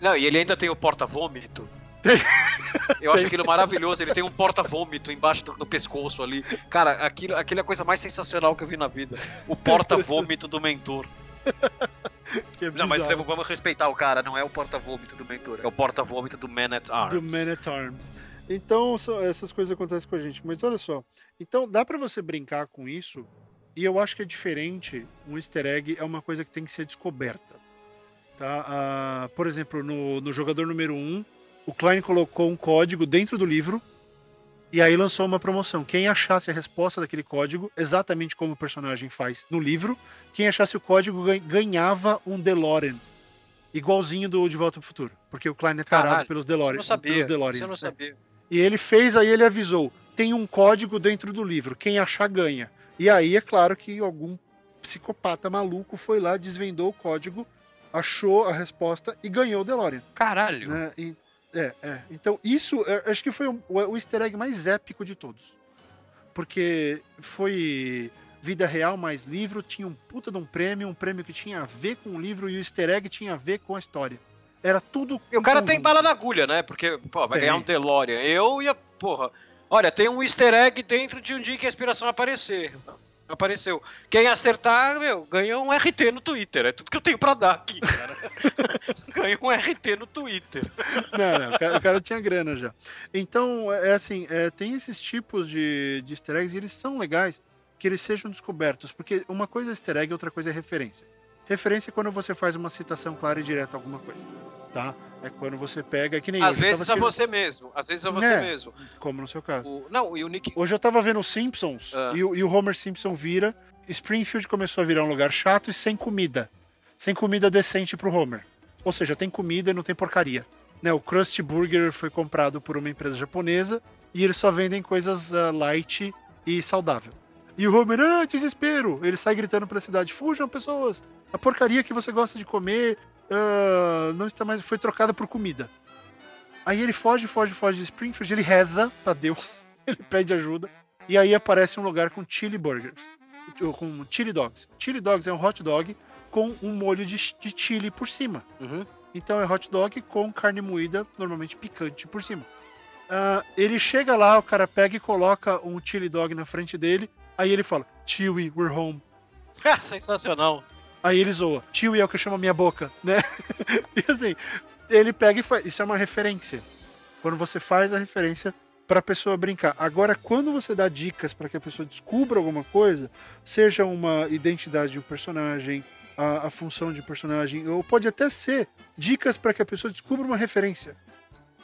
Não, e ele ainda tem o porta-vômito. Tem. <laughs> Eu acho Tem. aquilo maravilhoso. Ele tem um porta-vômito embaixo do, do pescoço ali. Cara, aquilo, aquilo é a coisa mais sensacional que eu vi na vida. O <laughs> porta-vômito do mentor. É Não, mas vamos respeitar o cara. Não é o porta-vômito do mentor. É o porta-vômito do Man at Arms. do Man at Arms. Então, essas coisas acontecem com a gente. Mas olha só. Então, dá para você brincar com isso. E eu acho que é diferente. Um easter egg é uma coisa que tem que ser descoberta. Tá? Ah, por exemplo, no, no jogador número 1, um, o Klein colocou um código dentro do livro. E aí lançou uma promoção. Quem achasse a resposta daquele código, exatamente como o personagem faz no livro, quem achasse o código ganhava um DeLorean igualzinho do De Volta pro Futuro. Porque o Klein é tarado Caralho, pelos DeLorean. Não sabia, pelos DeLorean, eu não né? E ele fez, aí ele avisou: tem um código dentro do livro, quem achar ganha. E aí é claro que algum psicopata maluco foi lá, desvendou o código, achou a resposta e ganhou o DeLorean. Caralho! Né? E, é, é. Então, isso acho que foi o, o easter egg mais épico de todos. Porque foi vida real mais livro, tinha um puta de um prêmio, um prêmio que tinha a ver com o livro e o easter egg tinha a ver com a história. Era tudo. E o cara tem bala na agulha, né? Porque, pô, vai Tem. ganhar um DeLorean. Eu ia, porra. Olha, tem um easter egg dentro de um dia que a inspiração aparecer. Apareceu. Quem acertar, meu, ganha um RT no Twitter. É tudo que eu tenho pra dar aqui, cara. <laughs> ganha um RT no Twitter. Não, não, o cara, o cara tinha grana já. Então, é assim, é, tem esses tipos de, de easter eggs e eles são legais que eles sejam descobertos, porque uma coisa é easter egg, outra coisa é referência. Referência é quando você faz uma citação clara e direta a alguma coisa, tá? É quando você pega, que nem Às vezes tava é você mesmo. Às vezes é você É. mesmo. como no seu caso. O- não, e o Nick. Hoje eu tava vendo os Simpsons Ah. e, o- e o Homer Simpson vira. Springfield começou a virar um lugar chato e sem comida. Sem comida decente pro Homer. Ou seja, tem comida e não tem porcaria. Né, o Krusty Burger foi comprado por uma empresa japonesa e eles só vendem coisas ah, light e saudável. E o Homer, ah, desespero! Ele sai gritando pra cidade: fujam, pessoas! A porcaria que você gosta de comer ah, não está mais. foi trocada por comida. Aí ele foge, foge, foge de Springfield, ele reza pra Deus, <laughs> ele pede ajuda. E aí aparece um lugar com chili burgers, ou com chili dogs. Chili dogs é um hot dog com um molho de, de chili por cima. Uhum. Então é hot dog com carne moída, normalmente picante por cima. Ah, ele chega lá, o cara pega e coloca um chili dog na frente dele. Aí ele fala: Chewie, we're home. Ah, <laughs> sensacional. Aí ele zoa. Chewie é o que chama minha boca, né? <laughs> e assim, ele pega e faz. Isso é uma referência. Quando você faz a referência para a pessoa brincar. Agora, quando você dá dicas para que a pessoa descubra alguma coisa, seja uma identidade de um personagem, a, a função de um personagem, ou pode até ser dicas para que a pessoa descubra uma referência.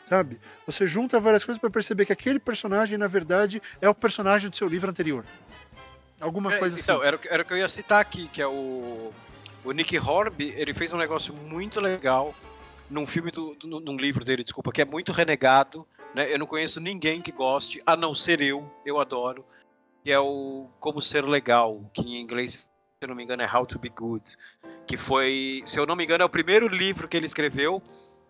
Sabe? Você junta várias coisas para perceber que aquele personagem, na verdade, é o personagem do seu livro anterior. Alguma É, coisa então, assim. era, o que- era o que eu ia citar aqui, que é o. O Nick Horby, ele fez um negócio muito legal num filme do, do- num livro dele, desculpa, que é muito renegado, né? Eu não conheço ninguém que goste, a não ser eu, eu adoro. Que é o Como Ser Legal, que em inglês, se eu não me engano, é How to Be Good. Que foi, se eu não me engano, é o primeiro livro que ele escreveu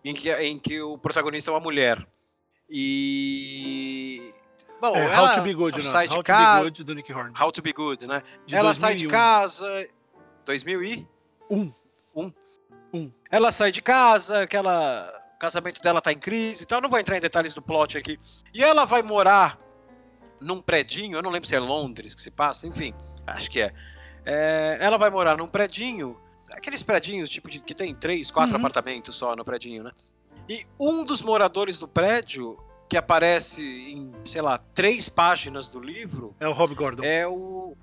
em que, em que o protagonista é uma mulher. E. Bom, É, ela How to Be Good, não. sai de How to casa. Be Good do Nick Horn. How to Be Good, né? De ela sai de 2001. casa. 2000 e? Um. Um. Um. Ela sai de casa, aquela. O casamento dela tá em crise e tal. Não vou entrar em detalhes do plot aqui. E ela vai morar num predinho, eu não lembro se é Londres que se passa, enfim, acho que é. É, ela vai morar num predinho, aqueles predinhos tipo de, que tem três, quatro Uhum. apartamentos só no predinho, né? E um dos moradores do prédio, que aparece em, sei lá, três páginas do livro, É o Rob Gordon. é o.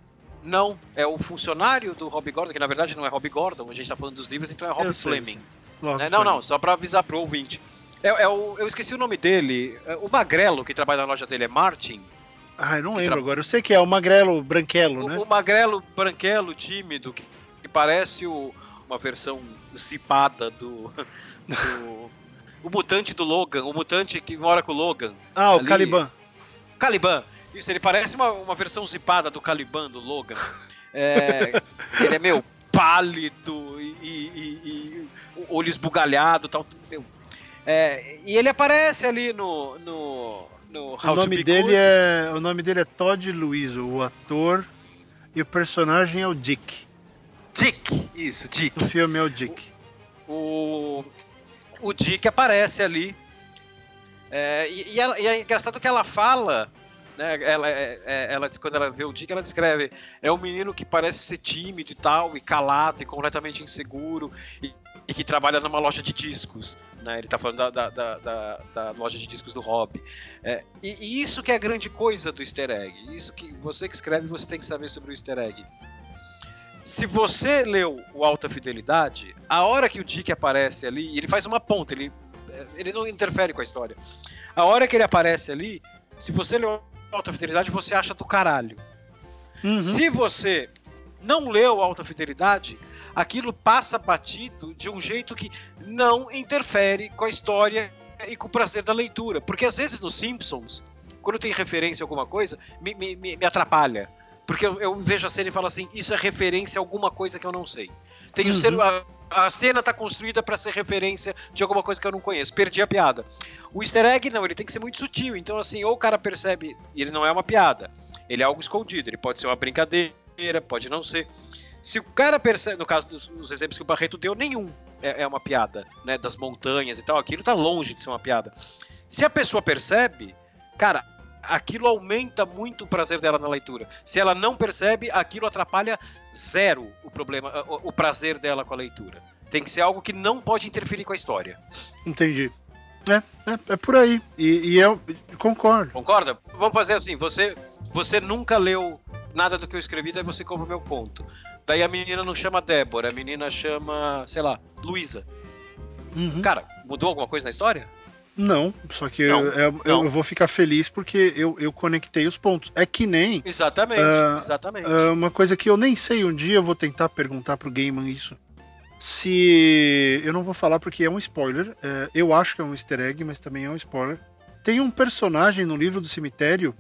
Não, é o funcionário do Rob Gordon, que na verdade não é Rob Gordon, a gente tá falando dos livros, então é Rob sei, Fleming. Né? Não, não, só pra avisar pro ouvinte. É, é o, eu esqueci o nome dele. é O Magrelo que trabalha na loja dele é Martin. Ah, eu não lembro tra- agora. Eu sei que é o magrelo branquelo, O, né? o Magrelo branquelo, tímido, que, que parece o- uma versão zipada do. <laughs> do- o mutante do Logan, o mutante que mora com o Logan. Ah, o ali- Caliban. Caliban. Isso, ele parece uma, uma versão zipada do Caliban, do Logan. É, <laughs> ele é meio pálido e, e- e- e olho esbugalhado e tal. É, e ele aparece ali no. no, no O nome dele Good. é o nome dele é Todd Luizo, o ator e o personagem é o Dick. Dick. Isso, Dick. O filme é o Dick. o, o Dick aparece ali. É, e, e ela- e é engraçado que ela fala, né? Ela, é- é- ela diz- quando ela vê o Dick, ela descreve: é um menino que parece ser tímido e tal, e calado, e completamente inseguro. E e que trabalha numa loja de discos. Né? Ele está falando da, da, da, da, loja de discos do Hobby. É, e, e, isso que é a grande coisa do easter egg. Isso que você que escreve, você tem que saber sobre o easter egg. Se você leu o Alta Fidelidade, a hora que o Dick aparece ali, ele faz uma ponta, ele, ele não interfere com a história. A hora que ele aparece ali, se você leu Alta Fidelidade, você acha do caralho. Uhum. Se você não leu Alta Fidelidade, aquilo passa batido de um jeito que não interfere com a história e com o prazer da leitura. Porque às vezes nos Simpsons, quando tem referência a alguma coisa, me, me, me atrapalha. Porque eu, eu, vejo a cena e falo assim, isso é referência a alguma coisa que eu não sei. Tem uhum. ser, a, a, cena está construída para ser referência de alguma coisa que eu não conheço. Perdi a piada. O easter egg, não, ele tem que ser muito sutil. Então, assim, ou o cara percebe, e ele não é uma piada, ele é algo escondido, ele pode ser uma brincadeira, pode não ser. Se o cara percebe, no caso dos, dos exemplos que o Barreto deu, nenhum é, é, uma piada, né? Das montanhas e tal, aquilo tá longe de ser uma piada. Se a pessoa percebe, cara, aquilo aumenta muito o prazer dela na leitura. Se ela não percebe, aquilo atrapalha zero o problema, o, o prazer dela com a leitura. Tem que ser algo que não pode interferir com a história. Entendi. É, é, é por aí. E, e eu concordo. Concorda? Vamos fazer assim: você, você nunca leu nada do que eu escrevi, daí você compra o meu ponto. Daí a menina não chama Débora, a menina chama, sei lá, Luísa. Uhum. Cara, mudou alguma coisa na história? Não, só que não, eu, eu, não. eu, vou ficar feliz porque eu, eu conectei os pontos. É que nem. Exatamente, uh, exatamente. Uh, uma coisa que eu nem sei, um dia eu vou tentar perguntar pro Gaiman isso. Se. Eu não vou falar porque é um spoiler. Uh, eu acho que é um easter egg, mas também é um spoiler. Tem um personagem no livro do cemitério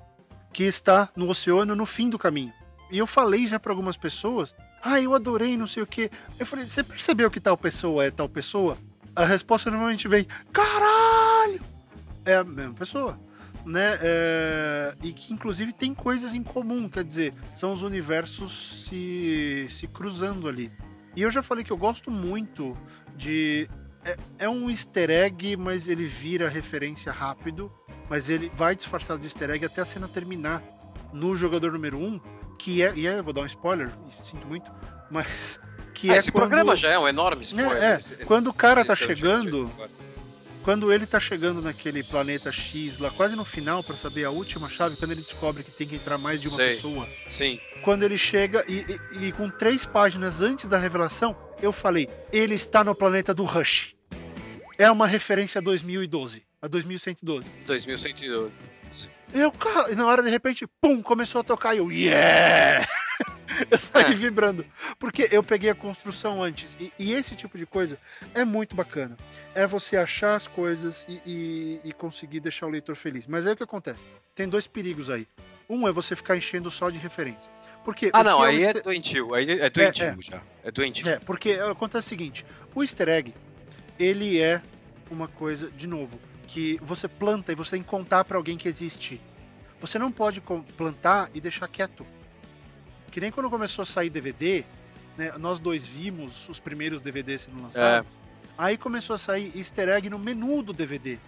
que está no oceano no fim do caminho. E eu falei já para algumas pessoas, ah, eu adorei, não sei o que. Eu falei, você percebeu que tal pessoa é tal pessoa? A resposta normalmente vem, caralho! É a mesma pessoa. Né? É... e que inclusive tem coisas em comum, quer dizer, são os universos se, se cruzando ali. E eu já falei que eu gosto muito de. É, é um easter egg, mas ele vira referência rápido mas ele vai disfarçado de easter egg até a cena terminar no jogador número 1, um, que é, e aí eu vou dar um spoiler, sinto muito, mas que ah, é esse quando... programa já é um enorme spoiler. É, é. Esse, quando o cara tá chegando, quando ele tá chegando naquele planeta X lá, quase no final para saber a última chave, quando ele descobre que tem que entrar mais de uma Sei. pessoa. Sim. Quando ele chega e, e, e com três páginas antes da revelação, eu falei, ele está no planeta do Rush. É uma referência a 2012. A 2112. 2112. Eu, na hora de repente, pum, começou a tocar e eu, yeah! <laughs> eu saí é. vibrando. Porque eu peguei a construção antes. E, e, esse tipo de coisa é muito bacana. É você achar as coisas e, e, e, conseguir deixar o leitor feliz. Mas aí o que acontece? Tem dois perigos aí. Um é você ficar enchendo só de referência. Porque ah, não, é aí é doentio. Aí é doentio é, é. já. É doentio. É, porque acontece o seguinte: o easter egg, ele é uma coisa, de novo, que você planta e você tem que contar para alguém que existe. Você não pode plantar e deixar quieto. Que nem quando começou a sair DVD, né, nós dois vimos os primeiros DVDs sendo lançados. É. Aí começou a sair easter egg no menu do DVD.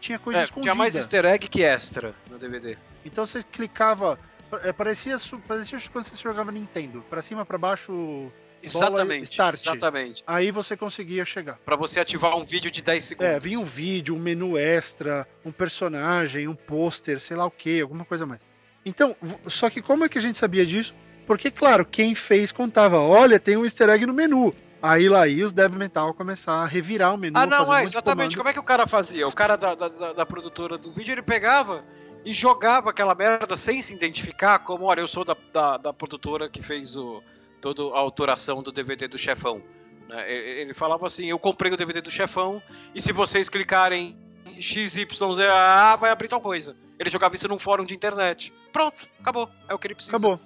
Tinha coisa é, escondida. Tinha mais easter egg que extra no DVD. Então você clicava. É, parecia, parecia quando você jogava Nintendo. Para cima, para baixo, Exatamente. Start. Exatamente. Aí você conseguia chegar. Para você ativar um vídeo de 10 segundos. É, vinha um vídeo, um menu extra, um personagem, um pôster, sei lá o que, alguma coisa mais. Então, só que como é que a gente sabia disso? Porque, claro, quem fez contava, olha, tem um easter egg no menu. Aí lá ia os Dev Mental começar a revirar o menu. Ah, não, é, exatamente. Como é que o cara fazia? O cara da, da, da, produtora do vídeo, ele pegava e jogava aquela merda sem se identificar, como, olha, eu sou da, da, da produtora que fez o, toda a autoração do DVD do Chefão. Né? Ele falava assim: Eu comprei o DVD do Chefão e se vocês clicarem XYZA, vai abrir tal coisa. Ele jogava isso num fórum de internet. Pronto, acabou. É o que ele precisa. Acabou.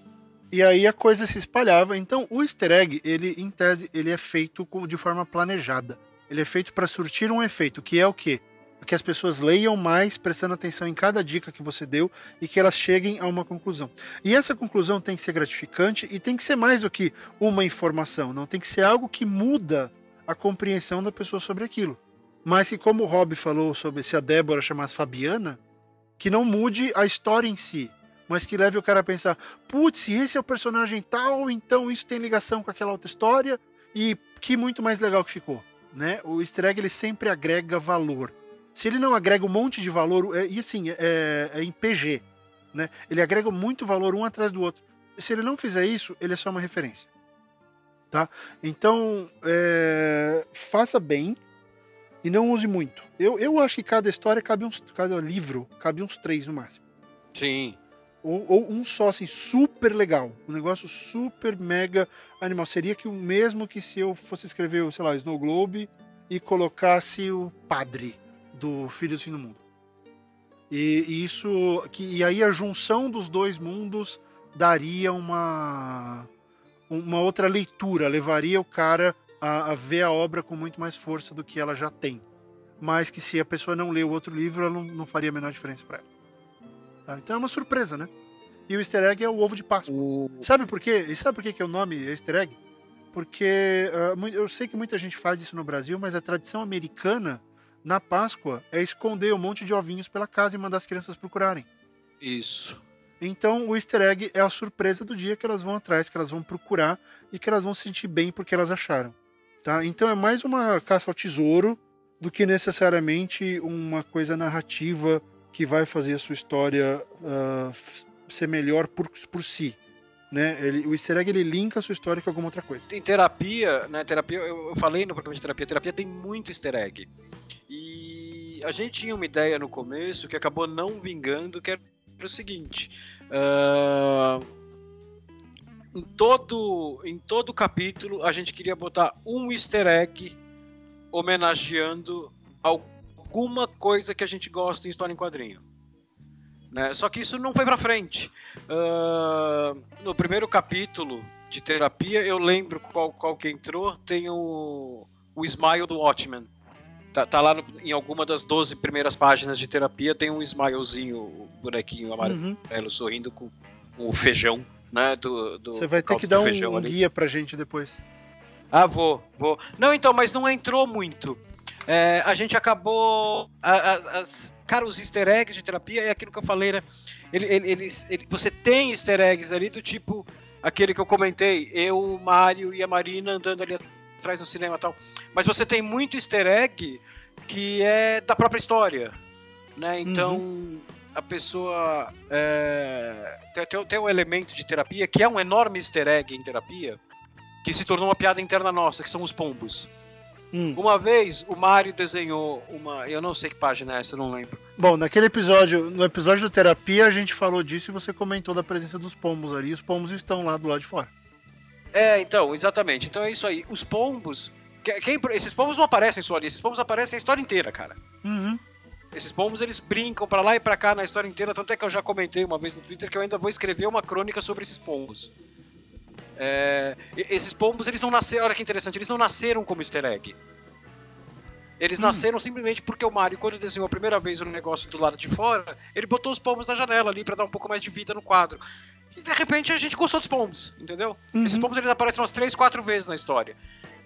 E aí a coisa se espalhava. Então o easter egg, ele em tese, ele é feito de forma planejada. Ele é feito para surtir um efeito, que é o quê? que as pessoas leiam mais, prestando atenção em cada dica que você deu e que elas cheguem a uma conclusão. E essa conclusão tem que ser gratificante e tem que ser mais do que uma informação, não tem que ser algo que muda a compreensão da pessoa sobre aquilo. Mas que, como o Rob falou sobre se a Débora chamasse Fabiana, que não mude a história em si, mas que leve o cara a pensar: putz, esse é o personagem tal, então isso tem ligação com aquela outra história, e que muito mais legal que ficou. né? O easter egg ele sempre agrega valor. Se ele não agrega um monte de valor, é, e assim, é, é, em PG, né? Ele agrega muito valor um atrás do outro. Se ele não fizer isso, ele é só uma referência. Tá? Então, é, faça bem e não use muito. Eu, eu acho que cada história cabe uns. Cada livro cabe uns três no máximo. Sim. Ou, ou, um só, assim, super legal. Um negócio super mega animal. Seria que o mesmo que se eu fosse escrever, sei lá, Snow Globe e colocasse o padre do Filho do Fim do Mundo. E, e isso. Que, e aí a junção dos dois mundos daria uma. Uma outra leitura, levaria o cara a, a ver a obra com muito mais força do que ela já tem. Mas que se a pessoa não lê o outro livro, ela não, não faria a menor diferença para ela. Tá? Então é uma surpresa, né? E o easter egg é o ovo de Páscoa. O... Sabe por quê? E sabe por quê que é o nome easter egg? Porque uh, eu sei que muita gente faz isso no Brasil, mas a tradição americana na Páscoa é esconder um monte de ovinhos pela casa e mandar as crianças procurarem. Isso. Então o easter egg é a surpresa do dia que elas vão atrás, que elas vão procurar e que elas vão se sentir bem porque elas acharam. Tá? Então é mais uma caça ao tesouro do que necessariamente uma coisa narrativa que vai fazer a sua história uh, ser melhor por, por si. Né? Ele, o easter egg ele linka a sua história com alguma outra coisa. Em terapia, né? Terapia, eu, eu falei no programa de terapia, terapia tem muito easter egg. E a gente tinha uma ideia no começo que acabou não vingando, que era o seguinte. Uh, em todo em todo capítulo a gente queria botar um easter egg homenageando alguma coisa que a gente gosta em história em quadrinho. Né? Só que isso não foi pra frente. Uh, no primeiro capítulo de terapia, eu lembro qual, qual que entrou, tem o, o Smile do Watchmen. Tá, tá lá no, em alguma das 12 primeiras páginas de terapia, tem um smilezinho, o bonequinho amarelo uhum. sorrindo com, com, o feijão, né? Do, do Você vai ter que dar um, um guia pra gente depois. Ah, vou, vou. Não, então, mas não entrou muito. É, a gente acabou. A, a, as, cara, os easter eggs de terapia é aquilo que eu falei, né? Ele, ele, eles, ele, você tem easter eggs ali do tipo aquele que eu comentei, eu, o Mario e a Marina andando ali atrás no cinema e tal. Mas você tem muito easter egg que é da própria história, né? Então uhum. a pessoa é, tem, tem, tem um elemento de terapia que é um enorme easter egg em terapia que se tornou uma piada interna nossa, que são os pombos. Hum. Uma vez o Mario desenhou uma. Eu não sei que página é essa, eu não lembro. Bom, naquele episódio, no episódio do terapia, a gente falou disso e você comentou da presença dos pombos ali. E os pombos estão lá do lado de fora. É, então, exatamente. Então é isso aí. Os pombos. Quem, esses pombos não aparecem só ali, esses pombos aparecem a história inteira, cara. Uhum. Esses pombos eles brincam para lá e para cá na história inteira, tanto é que eu já comentei uma vez no Twitter que eu ainda vou escrever uma crônica sobre esses pombos. É, esses pombos, eles não nasceram. Olha que interessante, eles não nasceram como easter egg. Eles hum. nasceram simplesmente porque o Mario, quando desenhou a primeira vez o negócio do lado de fora, ele botou os pombos na janela ali para dar um pouco mais de vida no quadro. E de repente a gente gostou dos pombos, entendeu? Uhum. Esses pombos eles aparecem umas 3, 4 vezes na história.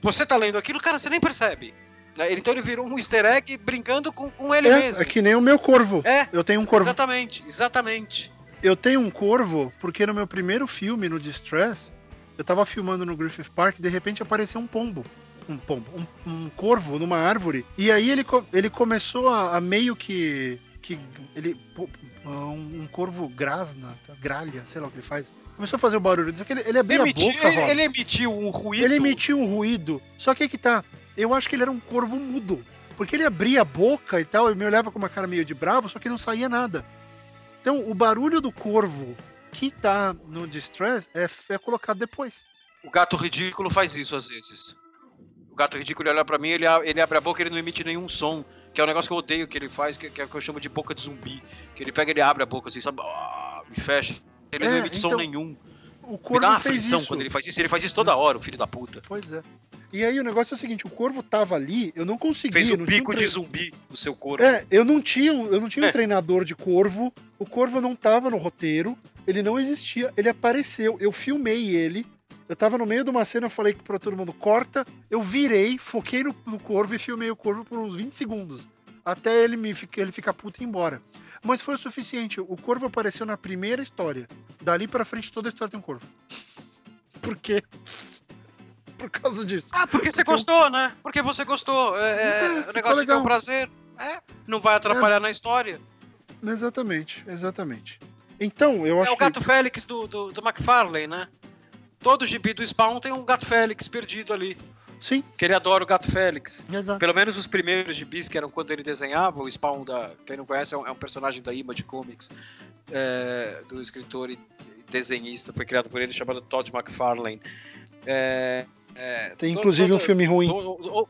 Você tá lendo aquilo, cara, você nem percebe. Né? Então ele virou um easter egg brincando com, com ele é, mesmo. É que nem o meu corvo. É. Eu tenho um corvo. Exatamente, exatamente. Eu tenho um corvo porque no meu primeiro filme, no Distress, eu tava filmando no Griffith Park e de repente apareceu um pombo. Um pombo, um, um corvo numa árvore. E aí ele, ele começou a, a meio que. que ele, um, um, corvo grasna, gralha, sei lá o que ele faz. Começou a fazer o barulho. Só que ele, ele abria emitiu, a boca. Ele, ele, emitiu um ruído. Ele emitiu um ruído. Só que aí que tá. Eu acho que ele era um corvo mudo. Porque ele abria a boca e tal, e me olhava com uma cara meio de bravo, só que não saía nada. Então, o barulho do corvo que tá no Distress é, é colocado depois. O gato ridículo faz isso às vezes. O gato ridículo olha para mim, ele, ele abre a boca e ele não emite nenhum som. Que é um negócio que eu odeio que ele faz, que, que é o que eu chamo de boca de zumbi. Que ele pega e ele abre a boca assim, sabe? e fecha. Ele é, não emite então, som nenhum. O corvo Me dá fez isso. quando ele faz isso. Ele faz isso toda hora, o filho da puta. Pois é. E aí o negócio é o seguinte, o corvo tava ali, eu não conseguia. Fez o pico um tre... de zumbi no seu corvo. É, eu não tinha, eu não tinha é. um treinador de corvo. O corvo não tava no roteiro, ele não existia, ele apareceu, eu filmei ele. Eu tava no meio de uma cena, eu falei pra todo mundo, corta. Eu virei, foquei no, no corvo e filmei o corvo por uns 20 segundos. Até ele, me, ele ficar puto e ir embora. Mas foi o suficiente. O corvo apareceu na primeira história. Dali pra frente, toda a história tem um corvo. Por quê? por causa disso. Ah, porque você gostou, né? Porque você gostou. É, é, É, o negócio legal. é um prazer. É, não vai atrapalhar na história. Exatamente, exatamente. Então, eu acho É o gato Félix do, do, do McFarlane, né? Todo gibi do Spawn tem um gato Félix perdido ali. Que. Sim, Que ele adora o gato Félix. exato. Pelo menos os primeiros gibis, que eram quando ele desenhava, o Spawn, da, quem não conhece, é um, é um personagem da Image Comics, é, do escritor e desenhista, foi criado por ele, chamado Todd McFarlane. É, é, Tem inclusive um todo- filme ruim. to- to-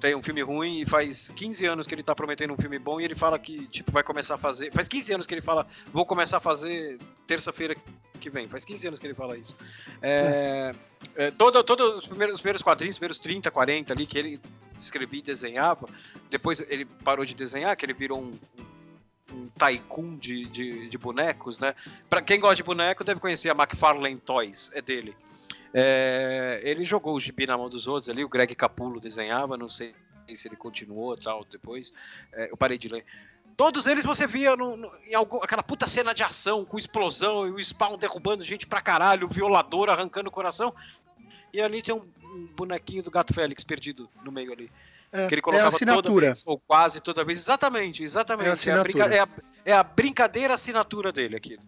tem um filme ruim e faz 15 anos que ele tá prometendo um filme bom e ele fala que, tipo, vai começar a fazer. Faz 15 anos que ele fala, vou começar a fazer terça-feira que vem. Faz 15 anos que ele fala isso. É, é, todo, os, primeiros, os primeiros quadrinhos, os primeiros 30, 40 ali que ele escrevia e desenhava, depois ele parou de desenhar, que ele virou um, um, um tycoon de, de, de bonecos, né? Pra quem gosta de boneco deve conhecer a McFarlane Toys, é dele. É, ele jogou o gibi na mão dos outros ali, o Greg Capulo desenhava, não sei se ele continuou tal depois. É, eu parei de ler. Todos eles você via no, no- em algum, aquela puta cena de ação com explosão e o Spawn derrubando gente pra caralho, o violador arrancando o coração. E ali tem um, um bonequinho do Gato Félix perdido no meio ali. É, Que ele é a colocava toda assinatura. vez, ou quase toda vez. Exatamente, exatamente. É a é a- é a brincadeira assinatura dele aquilo.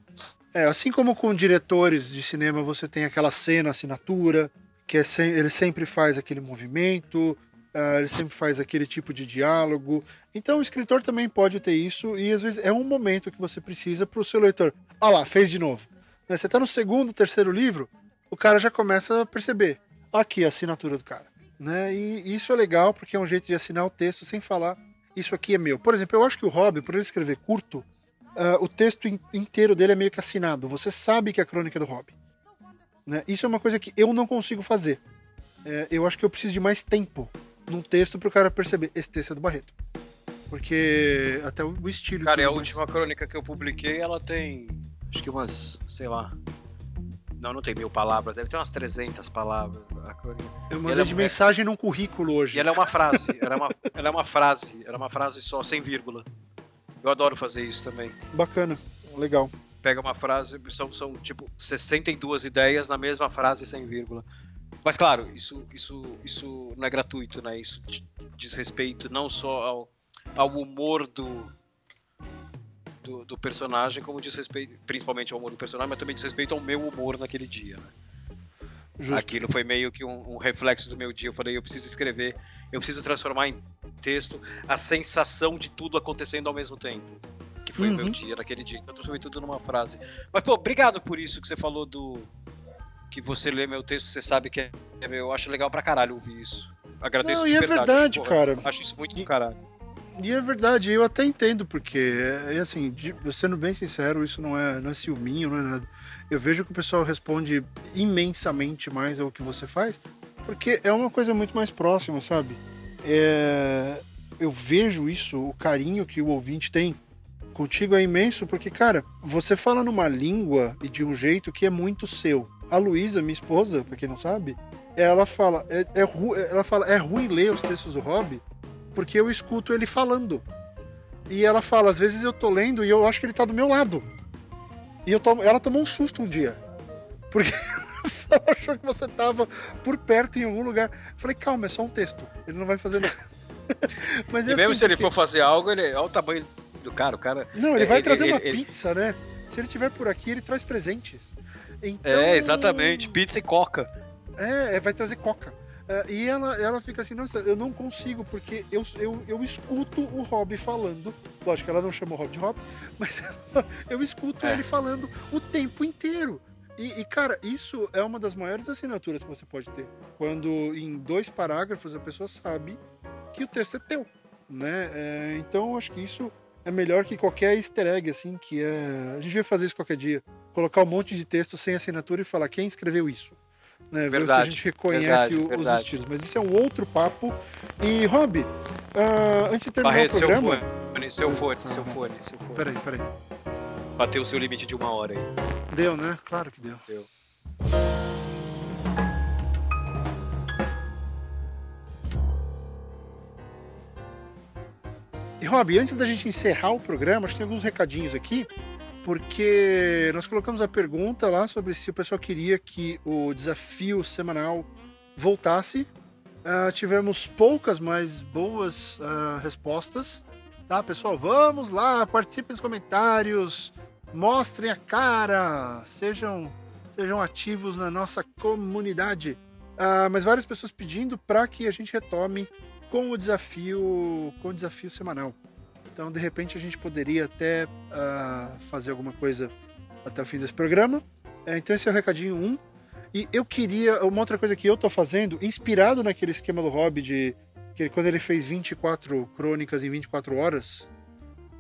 É, assim como com diretores de cinema você tem aquela cena, assinatura, que é sem- ele sempre faz aquele movimento, ah, ele sempre faz aquele tipo de diálogo. Então o escritor também pode ter isso e às vezes é um momento que você precisa para o seu leitor. Ah lá, fez de novo. Né, Você está no segundo, terceiro livro, o cara já começa a perceber. Aqui a assinatura do cara. Né? E isso é legal porque é um jeito de assinar o texto sem falar isso aqui é meu. Por exemplo, eu acho que o Hobby, por ele escrever curto, ah, o texto in- inteiro dele é meio que assinado. Você sabe que é a crônica do Hobby. Né? Isso é uma coisa que eu não consigo fazer. É, eu acho que eu preciso de mais tempo num texto para o cara perceber. Esse texto é do Barreto. Porque até o estilo. Cara, e a mais. última crônica que eu publiquei, ela tem. Acho que umas. sei lá. Não, não tem mil palavras, deve ter umas 300 palavras a crônica. Eu mandei é- de mensagem num currículo hoje. E ela é uma frase, ela é uma, ela é uma frase, ela é uma frase só, sem vírgula. Eu adoro fazer isso também. Bacana, legal. Pega uma frase, são, são tipo 62 ideias na mesma frase sem vírgula. Mas claro, isso, isso, isso não é gratuito, né? Isso di- diz respeito não só ao, ao humor do, do, do personagem, como diz respeito, principalmente ao humor do personagem, mas também diz respeito ao meu humor naquele dia, né? Aquilo foi meio que um, um reflexo do meu dia. Eu falei, eu preciso escrever, eu preciso transformar em texto a sensação de tudo acontecendo ao mesmo tempo. Que foi o meu Uhum. dia naquele dia. Eu transformei tudo numa frase. Mas, pô, obrigado por isso que você falou do. Que você lê meu texto, você sabe que é meu. Eu acho legal pra caralho ouvir isso. Agradeço Não, e é verdade. cara. Acho isso muito E- do caralho. E é verdade, eu até entendo, porque, é, é assim, de- sendo bem sincero, isso não é, não é ciúminho, não é nada. Eu vejo que o pessoal responde imensamente mais ao que você faz, porque é uma coisa muito mais próxima, sabe? É, eu vejo isso, o carinho que o ouvinte tem contigo é imenso, porque, cara, você fala numa língua e de um jeito que é muito seu. A Luísa, minha esposa, pra quem não sabe, ela fala, é, é, ru- ela fala, é ruim ler os textos do Hobby, porque eu escuto ele falando. E ela fala, às vezes eu tô lendo e eu acho que ele tá do meu lado. E eu tomo, ela tomou um susto um dia. Porque <laughs> <laughs> ela achou que você tava por perto em algum lugar. Eu falei, calma, é só um texto. Ele não vai fazer nada. <laughs> Mas E é mesmo assim, se ele porque- for fazer algo, ele. Olha o tamanho do cara, o cara. Não, ele É, vai ele- trazer uma ele- ele- pizza, né? Se ele tiver por aqui, ele traz presentes. Então, É, exatamente. Pizza e coca. É, é, vai trazer coca. É, e ela, ela fica assim, nossa, eu não consigo, porque eu, eu, eu escuto o Rob falando. Lógico que ela não chama o Rob de Rob, mas <laughs> eu escuto É. ele falando o tempo inteiro. E, e, cara, isso é uma das maiores assinaturas que você pode ter. Quando em dois parágrafos a pessoa sabe que o texto é teu. Né? É, então acho que isso é melhor que qualquer easter egg, assim, que é. A gente vai fazer isso qualquer dia. Colocar um monte de texto sem assinatura e falar quem escreveu isso. Né? Ver se a Verdade, gente reconhece verdade, o- os verdade. estilos. Mas isso é um outro papo. E, Rob, ah, antes de terminar Barreto, o seu programa. fone, seu fone, seu fone, seu fone. Peraí, peraí. Bateu o seu limite de uma hora aí. Deu, né? Claro que deu. Deu. E Rob, antes da gente encerrar o programa, acho que tem alguns recadinhos aqui, porque nós colocamos a pergunta lá sobre se o pessoal queria que o desafio semanal voltasse. Uh, tivemos poucas, mas boas uh, respostas. Tá, pessoal? Vamos lá, participem nos comentários, mostrem a cara, sejam, sejam ativos na nossa comunidade. Uh, mas várias pessoas pedindo para que a gente retome com o desafio, com o desafio semanal. Então, de repente, a gente poderia até fazer alguma coisa até o fim desse programa. É, então, esse é o recadinho 1. Um. E eu queria, uma outra coisa que eu tô fazendo, inspirado naquele esquema do Hobby de que quando ele fez 24 crônicas em 24 horas,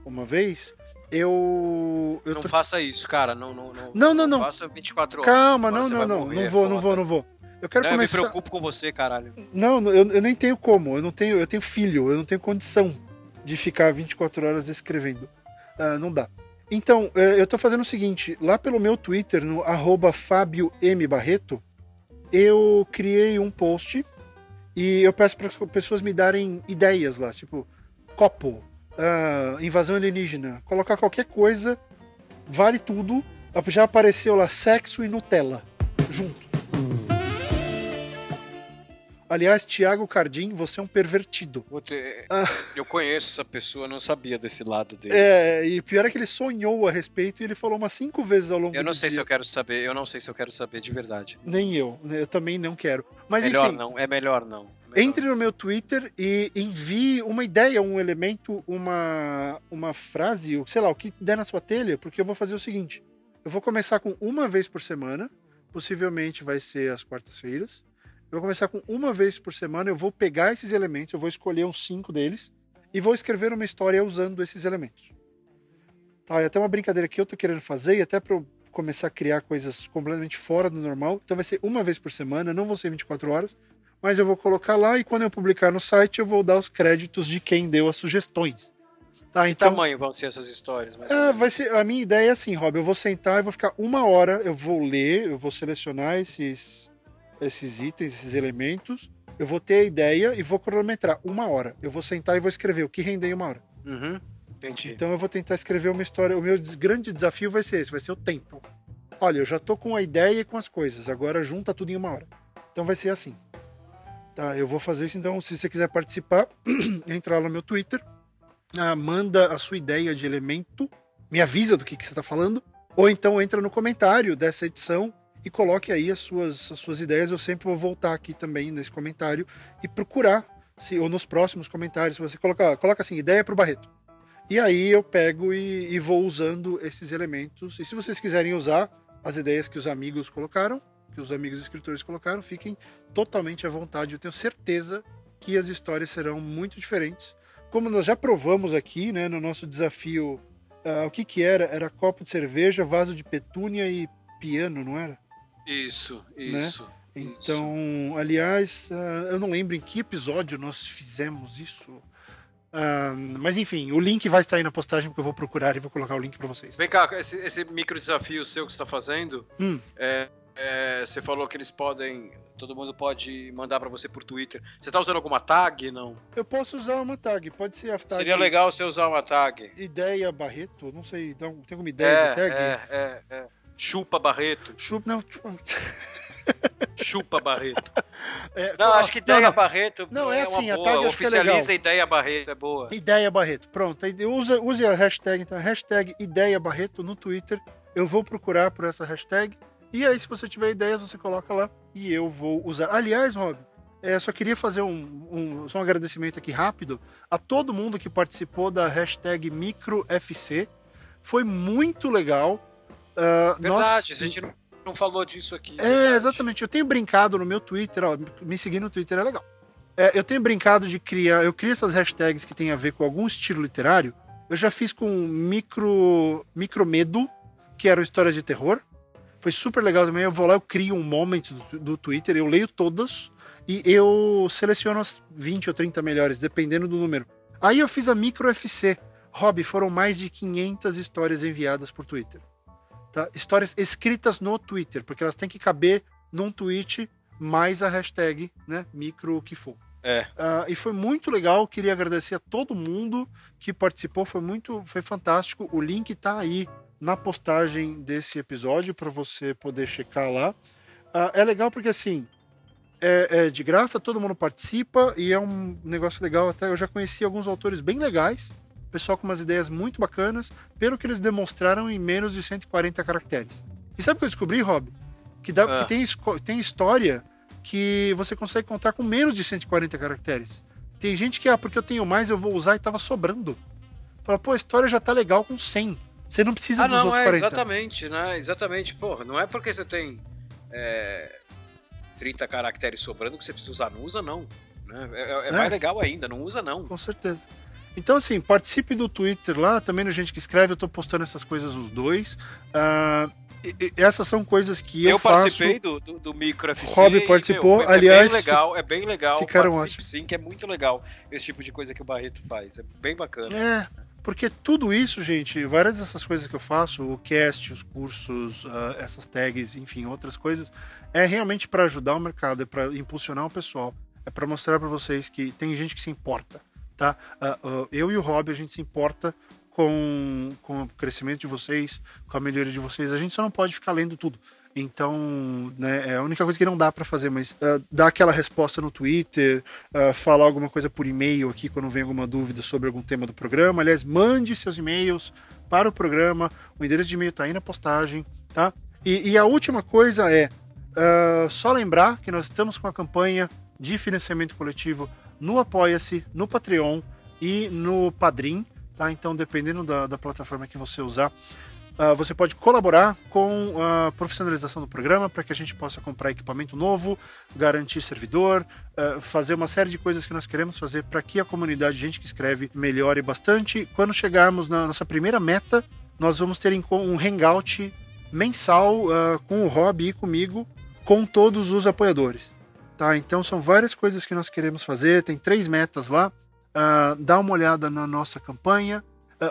uma vez, eu. eu não tô... faça isso, cara. Não, não, não. Não, não, não. Faça 24 horas. Calma, não, não, não. Morrer, não vou, não vou, não vou. Eu quero não, começar. Eu me preocupo com você, caralho. Não, eu, eu nem tenho como. Eu não tenho, eu tenho filho, eu não tenho condição de ficar 24 horas escrevendo. Uh, não dá. Então, é, eu tô fazendo o seguinte, lá pelo meu Twitter, no arroba Fábio M. Barreto, eu criei um post e eu peço para as pessoas me darem ideias lá, tipo, copo, uh, invasão alienígena, colocar qualquer coisa, vale tudo. Já apareceu lá sexo e Nutella, junto. Aliás, Tiago Cardim, você é um pervertido. Ah. Eu conheço essa pessoa, não sabia desse lado dele. É, e pior é que ele sonhou a respeito e ele falou umas cinco vezes ao longo do Eu não sei dia. se eu quero saber, eu não sei se eu quero saber de verdade. Nem eu, eu também não quero. Mas melhor enfim, não, é melhor não. Entre no meu Twitter e envie uma ideia, um elemento, uma, uma frase, sei lá, o que der na sua telha, porque eu vou fazer o seguinte. Eu vou começar com uma vez por semana, possivelmente vai ser às quartas-feiras. Eu vou começar com uma vez por semana, eu vou pegar esses elementos, eu vou escolher uns cinco deles e vou escrever uma história usando esses elementos. Tá, e até uma brincadeira que eu tô querendo fazer, e até para começar a criar coisas completamente fora do normal. Então vai ser uma vez por semana, não vão ser 24 horas, mas eu vou colocar lá e quando eu publicar no site eu vou dar os créditos de quem deu as sugestões. Tá, então, que tamanho vão ser essas histórias? É, vai ser, a minha ideia é assim, Rob, eu vou sentar e vou ficar uma hora, eu vou ler, eu vou selecionar esses esses itens, esses elementos, eu vou ter a ideia e vou cronometrar uma hora. Eu vou sentar e vou escrever o que render em uma hora. Uhum, entendi. Então eu vou tentar escrever uma história. O meu grande desafio vai ser esse, vai ser o tempo. Olha, eu já tô com a ideia e com as coisas, agora junta tudo em uma hora. Então vai ser assim. Tá, eu vou fazer isso então. Se você quiser participar, <clears throat> entra lá no meu Twitter, ah, manda a sua ideia de elemento, me avisa do que, que você está falando, ou então entra no comentário dessa edição e coloque aí as suas, as suas ideias. Eu sempre vou voltar aqui também nesse comentário e procurar, se, ou nos próximos comentários, se você coloca, coloca assim, ideia para o Barreto. E aí eu pego e, e, vou usando esses elementos. E se vocês quiserem usar as ideias que os amigos colocaram, que os amigos escritores colocaram, fiquem totalmente à vontade. Eu tenho certeza que as histórias serão muito diferentes. Como nós já provamos aqui, né, no nosso desafio, uh, o que que era? Era copo de cerveja, vaso de petúnia e piano, não era? Isso, né? isso. Né? Então, isso. aliás, uh, eu não lembro em que episódio nós fizemos isso. Uh, mas enfim, o link vai estar aí na postagem porque eu vou procurar e vou colocar o link para vocês. Vem cá, esse, esse, micro desafio seu que você está fazendo, hum. é, é, você falou que eles podem, todo mundo pode mandar para você por Twitter. Você está usando alguma tag? Não? Eu posso usar uma tag, pode ser a tag. Seria legal você usar uma tag. Ideia Barreto, não sei, tem alguma ideia é, de tag? É, é, é. Chupa Barreto. Chupa, não, chupa. <laughs> Chupa Barreto. <laughs> É, não, acho que Ideia não, não. Barreto não, é, é assim, a boa. tag Oficializa Ideia Barreto, é boa. Ideia Barreto, pronto. Use, use a hashtag, então, hashtag Ideia Barreto no Twitter. Eu vou procurar por essa hashtag. E aí, se você tiver ideias, você coloca lá e eu vou usar. Aliás, Rob, é, só queria fazer um, um, só um agradecimento aqui rápido a todo mundo que participou da hashtag MicroFC. Foi muito legal. Uh, Verdade, nós... a gente não, não falou disso aqui. É, verdade. exatamente. Eu tenho brincado no meu Twitter, ó, me seguir no Twitter é legal. É, eu tenho brincado de criar, eu crio essas hashtags que tem a ver com algum estilo literário. Eu já fiz com micro, micro medo, que era histórias de terror. Foi super legal também. Eu vou lá, eu crio um moment do, do Twitter, eu leio todas e eu seleciono as 20 ou 30 melhores, dependendo do número. Aí eu fiz a micro FC. Rob, foram mais de 500 histórias enviadas por Twitter. Tá? Histórias escritas no Twitter, porque elas têm que caber num tweet mais a hashtag, né? Micro o que for. É. Uh, e foi muito legal. Queria agradecer a todo mundo que participou. Foi muito, foi fantástico. O link tá aí na postagem desse episódio para você poder checar lá. Uh, é legal porque assim é, é, de graça, todo mundo participa e é um negócio legal. Até eu já conheci alguns autores bem legais, pessoal com umas ideias muito bacanas, pelo que eles demonstraram em menos de 140 caracteres. E sabe o que eu descobri, Rob? Que, dá, ah. que tem, tem história que você consegue contar com menos de 140 caracteres. Tem gente que, ah, porque eu tenho mais, eu vou usar e tava sobrando. Fala, pô, a história já tá legal com 100. Você não precisa ah, dos não, outros é, 40. Exatamente, né? Exatamente. Porra, não é porque você tem é, 30 caracteres sobrando que você precisa usar. Não usa, não. Né? É, é, é, mais legal ainda, não usa, não. Com certeza. Então, assim, participe do Twitter lá, também no Gente que Escreve, eu tô postando essas coisas os dois. Uh, essas são coisas que eu, eu faço. Eu participei do, do, do Micro FC. Rob participou, meu, é, aliás. É bem legal, é bem legal. Ficaram ótimos. Sim, que é muito legal esse tipo de coisa que o Barreto faz. É bem bacana. É, porque tudo isso, gente, várias dessas coisas que eu faço, o cast, os cursos, uh, essas tags, enfim, outras coisas, é realmente para ajudar o mercado, é para impulsionar o pessoal, é para mostrar para vocês que tem gente que se importa, tá? Uh, uh, eu e o Rob, a gente se importa com, com o crescimento de vocês, com a melhoria de vocês. A gente só não pode ficar lendo tudo. Então, né, é a única coisa que não dá para fazer, mas uh, dar aquela resposta no Twitter, uh, falar alguma coisa por e-mail aqui quando vem alguma dúvida sobre algum tema do programa. Aliás, mande seus e-mails para o programa. O endereço de e-mail está aí na postagem, tá? E, e a última coisa é uh, só lembrar que nós estamos com a campanha de financiamento coletivo no Apoia-se, no Patreon e no Padrim. Tá? Então, dependendo da, da plataforma que você usar, uh, você pode colaborar com a profissionalização do programa para que a gente possa comprar equipamento novo, garantir servidor, uh, fazer uma série de coisas que nós queremos fazer para que a comunidade, gente que escreve, melhore bastante. Quando chegarmos na nossa primeira meta, nós vamos ter um hangout mensal uh, com o Rob e comigo, com todos os apoiadores. Tá? Então são várias coisas que nós queremos fazer, tem três metas lá. Dá uma olhada na nossa campanha.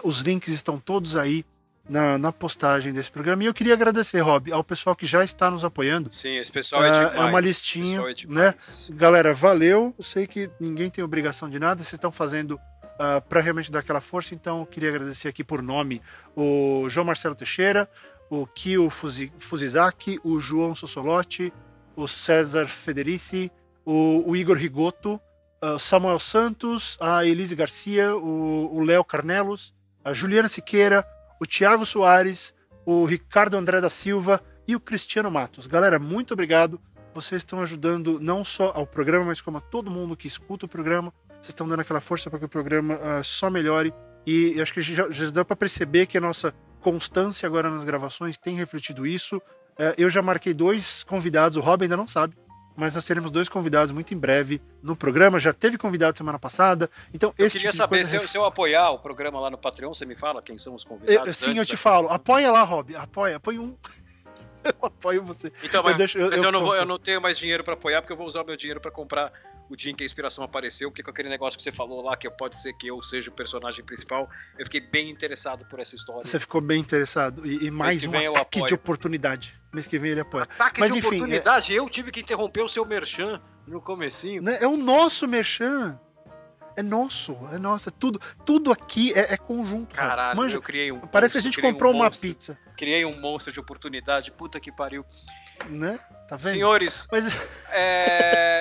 Os links estão todos aí na, na, postagem desse programa. E eu queria agradecer, Rob, ao pessoal que já está nos apoiando. Sim, esse pessoal é ah, demais. É uma listinha, é né? Galera, valeu. Eu sei que ninguém tem obrigação de nada. Vocês estão fazendo uh, para realmente dar aquela força. Então, eu queria agradecer aqui por nome o João Marcelo Teixeira, o Kio Fuzizaki, o João Sossolotti, o César Federici, o, o Igor Rigoto, uh, Samuel Santos, a Elise Garcia, o Léo Carnelos, a Juliana Siqueira, o Thiago Soares, o Ricardo André da Silva e o Cristiano Matos. Galera, muito obrigado. Vocês estão ajudando não só ao programa, mas como a todo mundo que escuta o programa. Vocês estão dando aquela força para que o programa uh, só melhore. E acho que já, já dá para perceber que a nossa constância agora nas gravações tem refletido isso. Uh, eu já marquei dois convidados, o Rob ainda não sabe mas nós teremos dois convidados muito em breve no programa. Já teve convidado semana passada. Então, eu esse queria tipo saber, se eu, se eu, apoiar o programa lá no Patreon, você me fala quem são os convidados? Eu, sim, eu te falo. Apoia lá, Rob. Apoia, apoia um. <laughs> eu apoio você. Então, mas, eu, deixo, mas eu, não vou, eu não tenho mais dinheiro para apoiar, porque eu vou usar o meu dinheiro para comprar o dia em que a inspiração apareceu, porque com aquele negócio que você falou lá, que pode ser que eu seja o personagem principal, eu fiquei bem interessado por essa história. Você ficou bem interessado. E, e mais um ataque de oportunidade. Mês que vem ele apoia. Ataque Mas, de enfim, oportunidade? É... Eu tive que interromper o seu merchan no comecinho. Né, é o nosso merchan. É nosso, é nosso, é tudo, tudo aqui é, é conjunto. Caralho, Manja, eu criei um. Parece que a gente comprou um uma pizza. Criei um monstro de oportunidade, puta que pariu. Né? Tá vendo? Senhores, Mas... é...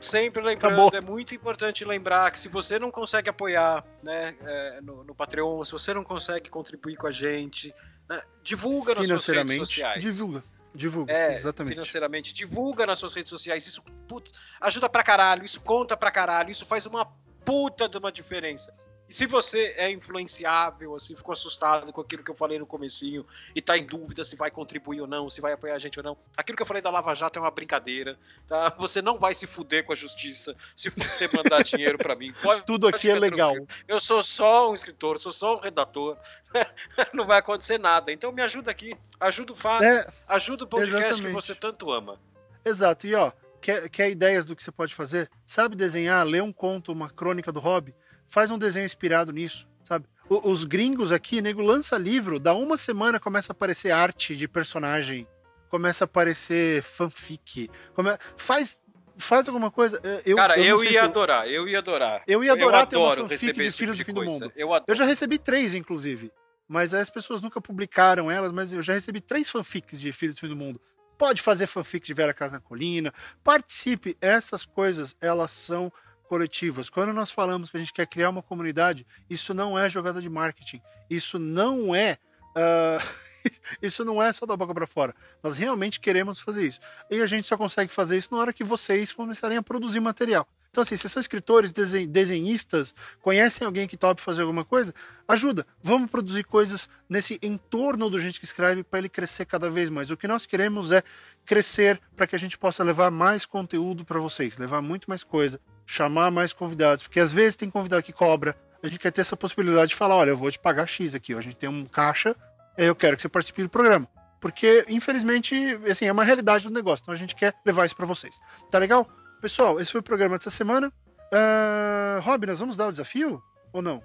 Sempre lembrando, Acabou. é muito importante lembrar que se você não consegue apoiar né, é, no, no, Patreon, se você não consegue contribuir com a gente, né, divulga nas suas redes sociais. Divulga. Divulga, é, exatamente. Financeiramente, divulga nas suas redes sociais. Isso putz, ajuda pra caralho, isso conta pra caralho, isso faz uma puta de uma diferença. Se você é influenciável, assim, ficou assustado com aquilo que eu falei no comecinho e tá em dúvida se vai contribuir ou não, se vai apoiar a gente ou não, aquilo que eu falei da Lava Jato é uma brincadeira, tá? Você não vai se fuder com a justiça se você mandar dinheiro para mim. <laughs> Pode, Tudo aqui é legal. Tranquilo. Eu sou só um escritor, sou só um redator. <laughs> não vai acontecer nada. Então me ajuda aqui, ajuda o Fábio, é, ajuda o podcast exatamente. que você tanto ama. Exato. E ó, quer, quer ideias do que você pode fazer? Sabe desenhar, ler um conto, uma crônica do hobby? Faz um desenho inspirado nisso, sabe? os gringos aqui, nego, lança livro, dá uma semana começa a aparecer arte de personagem, começa a aparecer fanfic, come... faz faz alguma coisa. Eu, Cara, eu, eu ia adorar, eu... ia adorar. Eu ia adorar eu ter uma fanfic de Filhos tipo do Fim do Mundo. Eu, eu, já recebi três, inclusive. Mas as pessoas nunca publicaram elas, mas eu já recebi três fanfics de Filhos do Fim do Mundo. pode fazer fanfic de Vera Casa na Colina, participe. Essas coisas, elas são coletivas. Quando nós falamos que a gente quer criar uma comunidade, isso não é jogada de marketing. Isso não é. Uh... <laughs> isso não é só da boca para fora. Nós realmente queremos fazer isso. E a gente só consegue fazer isso na hora que vocês começarem a produzir material. Então, assim, se são escritores, desenhistas, conhecem alguém que tope fazer alguma coisa, ajuda. Vamos produzir coisas nesse entorno do gente que escreve para ele crescer cada vez mais. O que nós queremos é crescer para que a gente possa levar mais conteúdo para vocês, levar muito mais coisa, chamar mais convidados, porque às vezes tem convidado que cobra. A gente quer ter essa possibilidade de falar: olha, eu vou te pagar X aqui, a gente tem um caixa, eu quero que você participe do programa. Porque, infelizmente, assim, é uma realidade do negócio. Então a gente quer levar isso para vocês. Tá legal? Pessoal, esse foi o programa dessa semana. Uh, Rob, nós vamos dar o desafio? Ou não?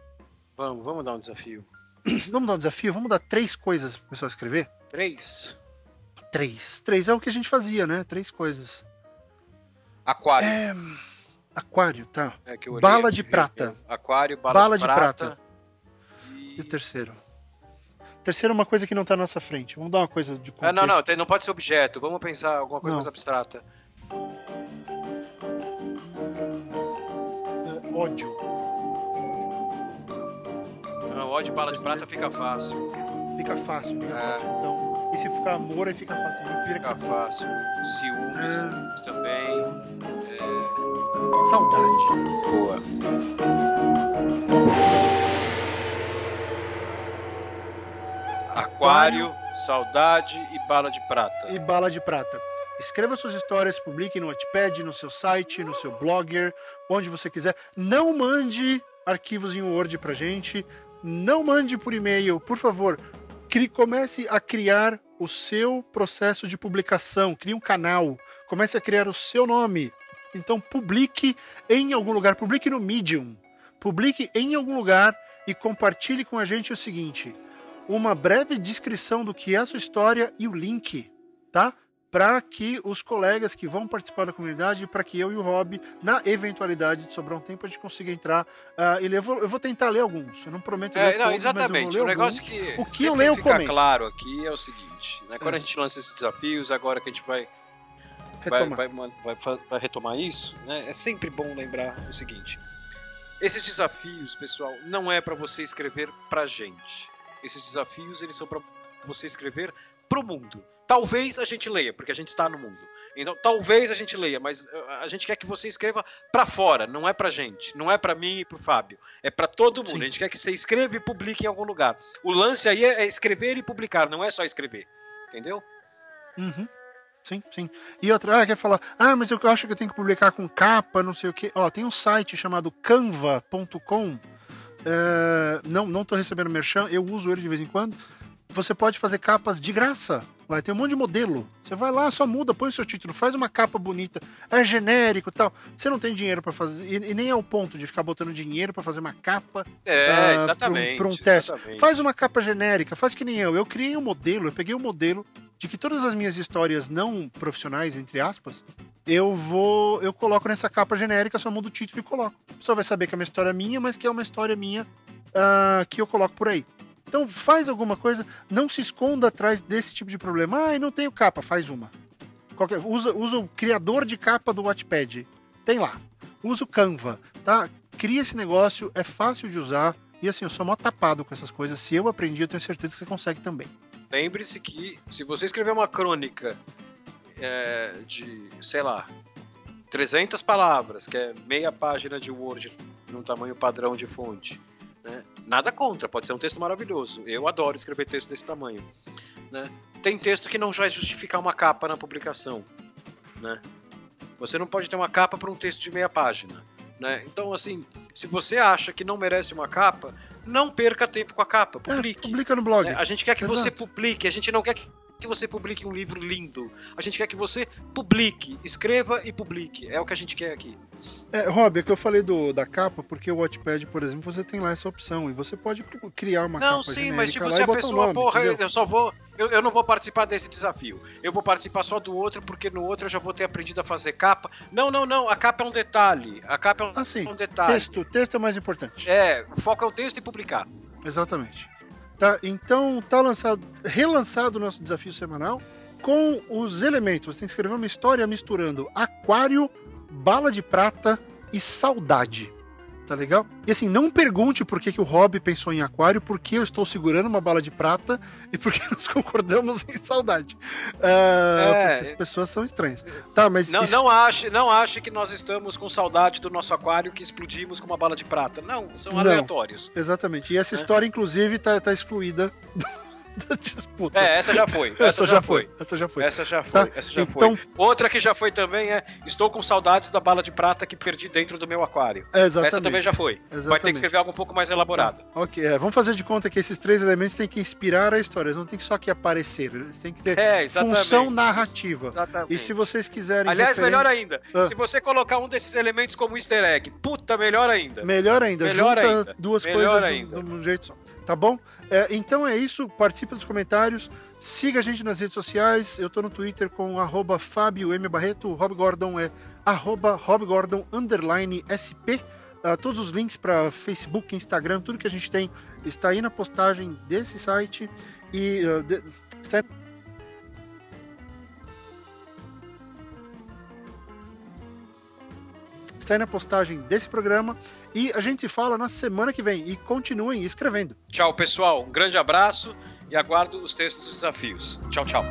Vamos, vamos dar um desafio. <clears throat> vamos dar um desafio? Vamos dar três coisas pro pessoal escrever? Três? Três. Três é o que a gente fazia, né? Três coisas. Aquário. É... Aquário, tá. É bala de prata. Aquário, bala, bala de, de prata. prata. E... e... o terceiro? O terceiro é uma coisa que não tá na nossa frente. Vamos dar uma coisa de contexto. Ah, não, não, não pode ser objeto. Vamos pensar alguma coisa não. mais abstrata. ódio. Não, ódio bala de prata fica fácil. Fica fácil, fica é. fácil. Então, e se ficar amor, aí fica fácil. Também fica fácil. Ciúmes é. também. Saudade. Boa. Aquário, saudade e bala de prata. E bala de prata. Escreva suas histórias, publique no Wattpad, no seu site, no seu blogger, onde você quiser. Não mande arquivos em Word pra gente. Não mande por e-mail, por favor. Comece a criar o seu processo de publicação. Crie um canal. Comece a criar o seu nome. Então publique em algum lugar. Publique no Medium. Publique em algum lugar e compartilhe com a gente o seguinte: uma breve descrição do que é a sua história e o link, tá? para que os colegas que vão participar da comunidade, para que eu e o Rob, na eventualidade de sobrar um tempo, a gente consiga entrar uh, e ler. Eu vou, eu vou tentar ler alguns. Eu não prometo é, ler não, todos, exatamente. o negócio alguns. que o que eu leio, eu comento. claro aqui é o seguinte: né? quando é. a gente lança esses desafios, agora que a gente vai retomar. Vai, vai, vai, vai retomar isso, né? É sempre bom lembrar o seguinte: esses desafios, pessoal, não é para você escrever para gente. Esses desafios eles são para você escrever pro mundo. Talvez a gente leia, porque a gente está no mundo. Então, talvez a gente leia, mas uh, a gente quer que você escreva para fora, não é pra gente, não é para mim e pro Fábio, é para todo mundo. Sim. A gente quer que você escreva e publique em algum lugar. O lance aí é escrever e publicar, não é só escrever. Entendeu? Uhum. Sim, sim. E outra, ah, quer falar, ah, mas eu acho que eu tenho que publicar com capa, não sei o quê. Ó, tem um site chamado canva.com. É, não, não tô recebendo merchan, eu uso ele de vez em quando você pode fazer capas de graça. Vai ter um monte de modelo. Você vai lá, só muda, põe o seu título, faz uma capa bonita, é genérico tal. Você não tem dinheiro para fazer, e, e, nem é o ponto de ficar botando dinheiro para fazer uma capa. É, uh, exatamente. Para um, um teste. Exatamente. Faz uma capa genérica, faz que nem eu. Eu criei um modelo, eu peguei um modelo de que todas as minhas histórias não profissionais, entre aspas, eu vou. Eu coloco nessa capa genérica, só mudo o título e coloco. Só vai saber que é uma história minha, mas que é uma história minha uh, que eu coloco por aí. Então faz alguma coisa, não se esconda atrás desse tipo de problema. Ah, não tenho capa, faz uma. Qualquer, usa, usa o criador de capa do Wattpad. Tem lá. Usa o Canva, tá? Cria esse negócio, é fácil de usar. E assim, eu sou mó tapado com essas coisas. Se eu aprendi, eu tenho certeza que você consegue também. Lembre-se que se você escrever uma crônica é, de, sei lá, 300 palavras, que é meia página de Word num tamanho padrão de fonte, né? Nada contra, pode ser um texto maravilhoso. Eu adoro escrever texto desse tamanho. Né? Tem texto que não vai justificar uma capa na publicação. Né? Você não pode ter uma capa para um texto de meia página. Né? Então, assim, se você acha que não merece uma capa, não perca tempo com a capa. É, publique. É, publica no blog. A gente quer que Exato. você publique, a gente não quer que que você publique um livro lindo. A gente quer que você publique, escreva e publique. É o que a gente quer aqui. É, Rob, é que eu falei do, da capa, porque o Wattpad, por exemplo, você tem lá essa opção. E você pode criar uma não, capa sim, mas tipo, se a pessoa, nome, porra, entendeu? eu só vou. Eu, eu não vou participar desse desafio. Eu vou participar só do outro, porque no outro eu já vou ter aprendido a fazer capa. Não, não, não. A capa é um detalhe. A capa é um, ah, sim. um detalhe. Texto, texto é mais importante. É, o foco é o texto e publicar. Exatamente. Tá, então tá lançado, relançado o nosso desafio semanal com os elementos. Você tem que escrever uma história misturando aquário, bala de prata e saudade. Tá legal? E assim, não pergunte por que, que o Rob pensou em aquário, porque eu estou segurando uma bala de prata e porque <laughs> nós concordamos em saudade. Uh, é, as pessoas são estranhas. Tá, mas. Não, isso... não, ache, não ache que nós estamos com saudade do nosso aquário que explodimos com uma bala de prata. Não, são não, aleatórios. Exatamente. E essa é. história, inclusive, tá, tá excluída <laughs> da disputa. É, essa já foi. <laughs> Essa, essa já, foi. foi. Essa já foi. Essa já foi. Tá? Essa já então... foi. Outra que já foi também é Estou com saudades da bala de prata que perdi dentro do meu aquário. É, exatamente. Essa também já foi. Exatamente. Vai ter que escrever algo um pouco mais elaborado. Tá. Ok, é, vamos fazer de conta que esses três elementos têm que inspirar a história. Eles não tem só que aparecer. Eles têm que ter é, função narrativa. Exatamente. E se vocês quiserem. Aliás, referente... melhor ainda. Ah. Se você colocar um desses elementos como easter egg, puta, melhor ainda. Melhor ainda. Melhor Junta ainda. duas melhor coisas ainda. De um jeito só. Tá bom? É, então é isso, participe dos comentários, siga a gente nas redes sociais, eu tô no Twitter com arroba Fábio M. Barreto, Rob Gordon é arroba Rob Gordon underline SP. Uh, todos os links para Facebook, Instagram, tudo que a gente tem está aí na postagem desse site e uh, de, está está aí na postagem desse programa. E a gente se fala na semana que vem. E continuem escrevendo. Tchau, pessoal. Um grande abraço e aguardo os textos dos desafios. Tchau, tchau.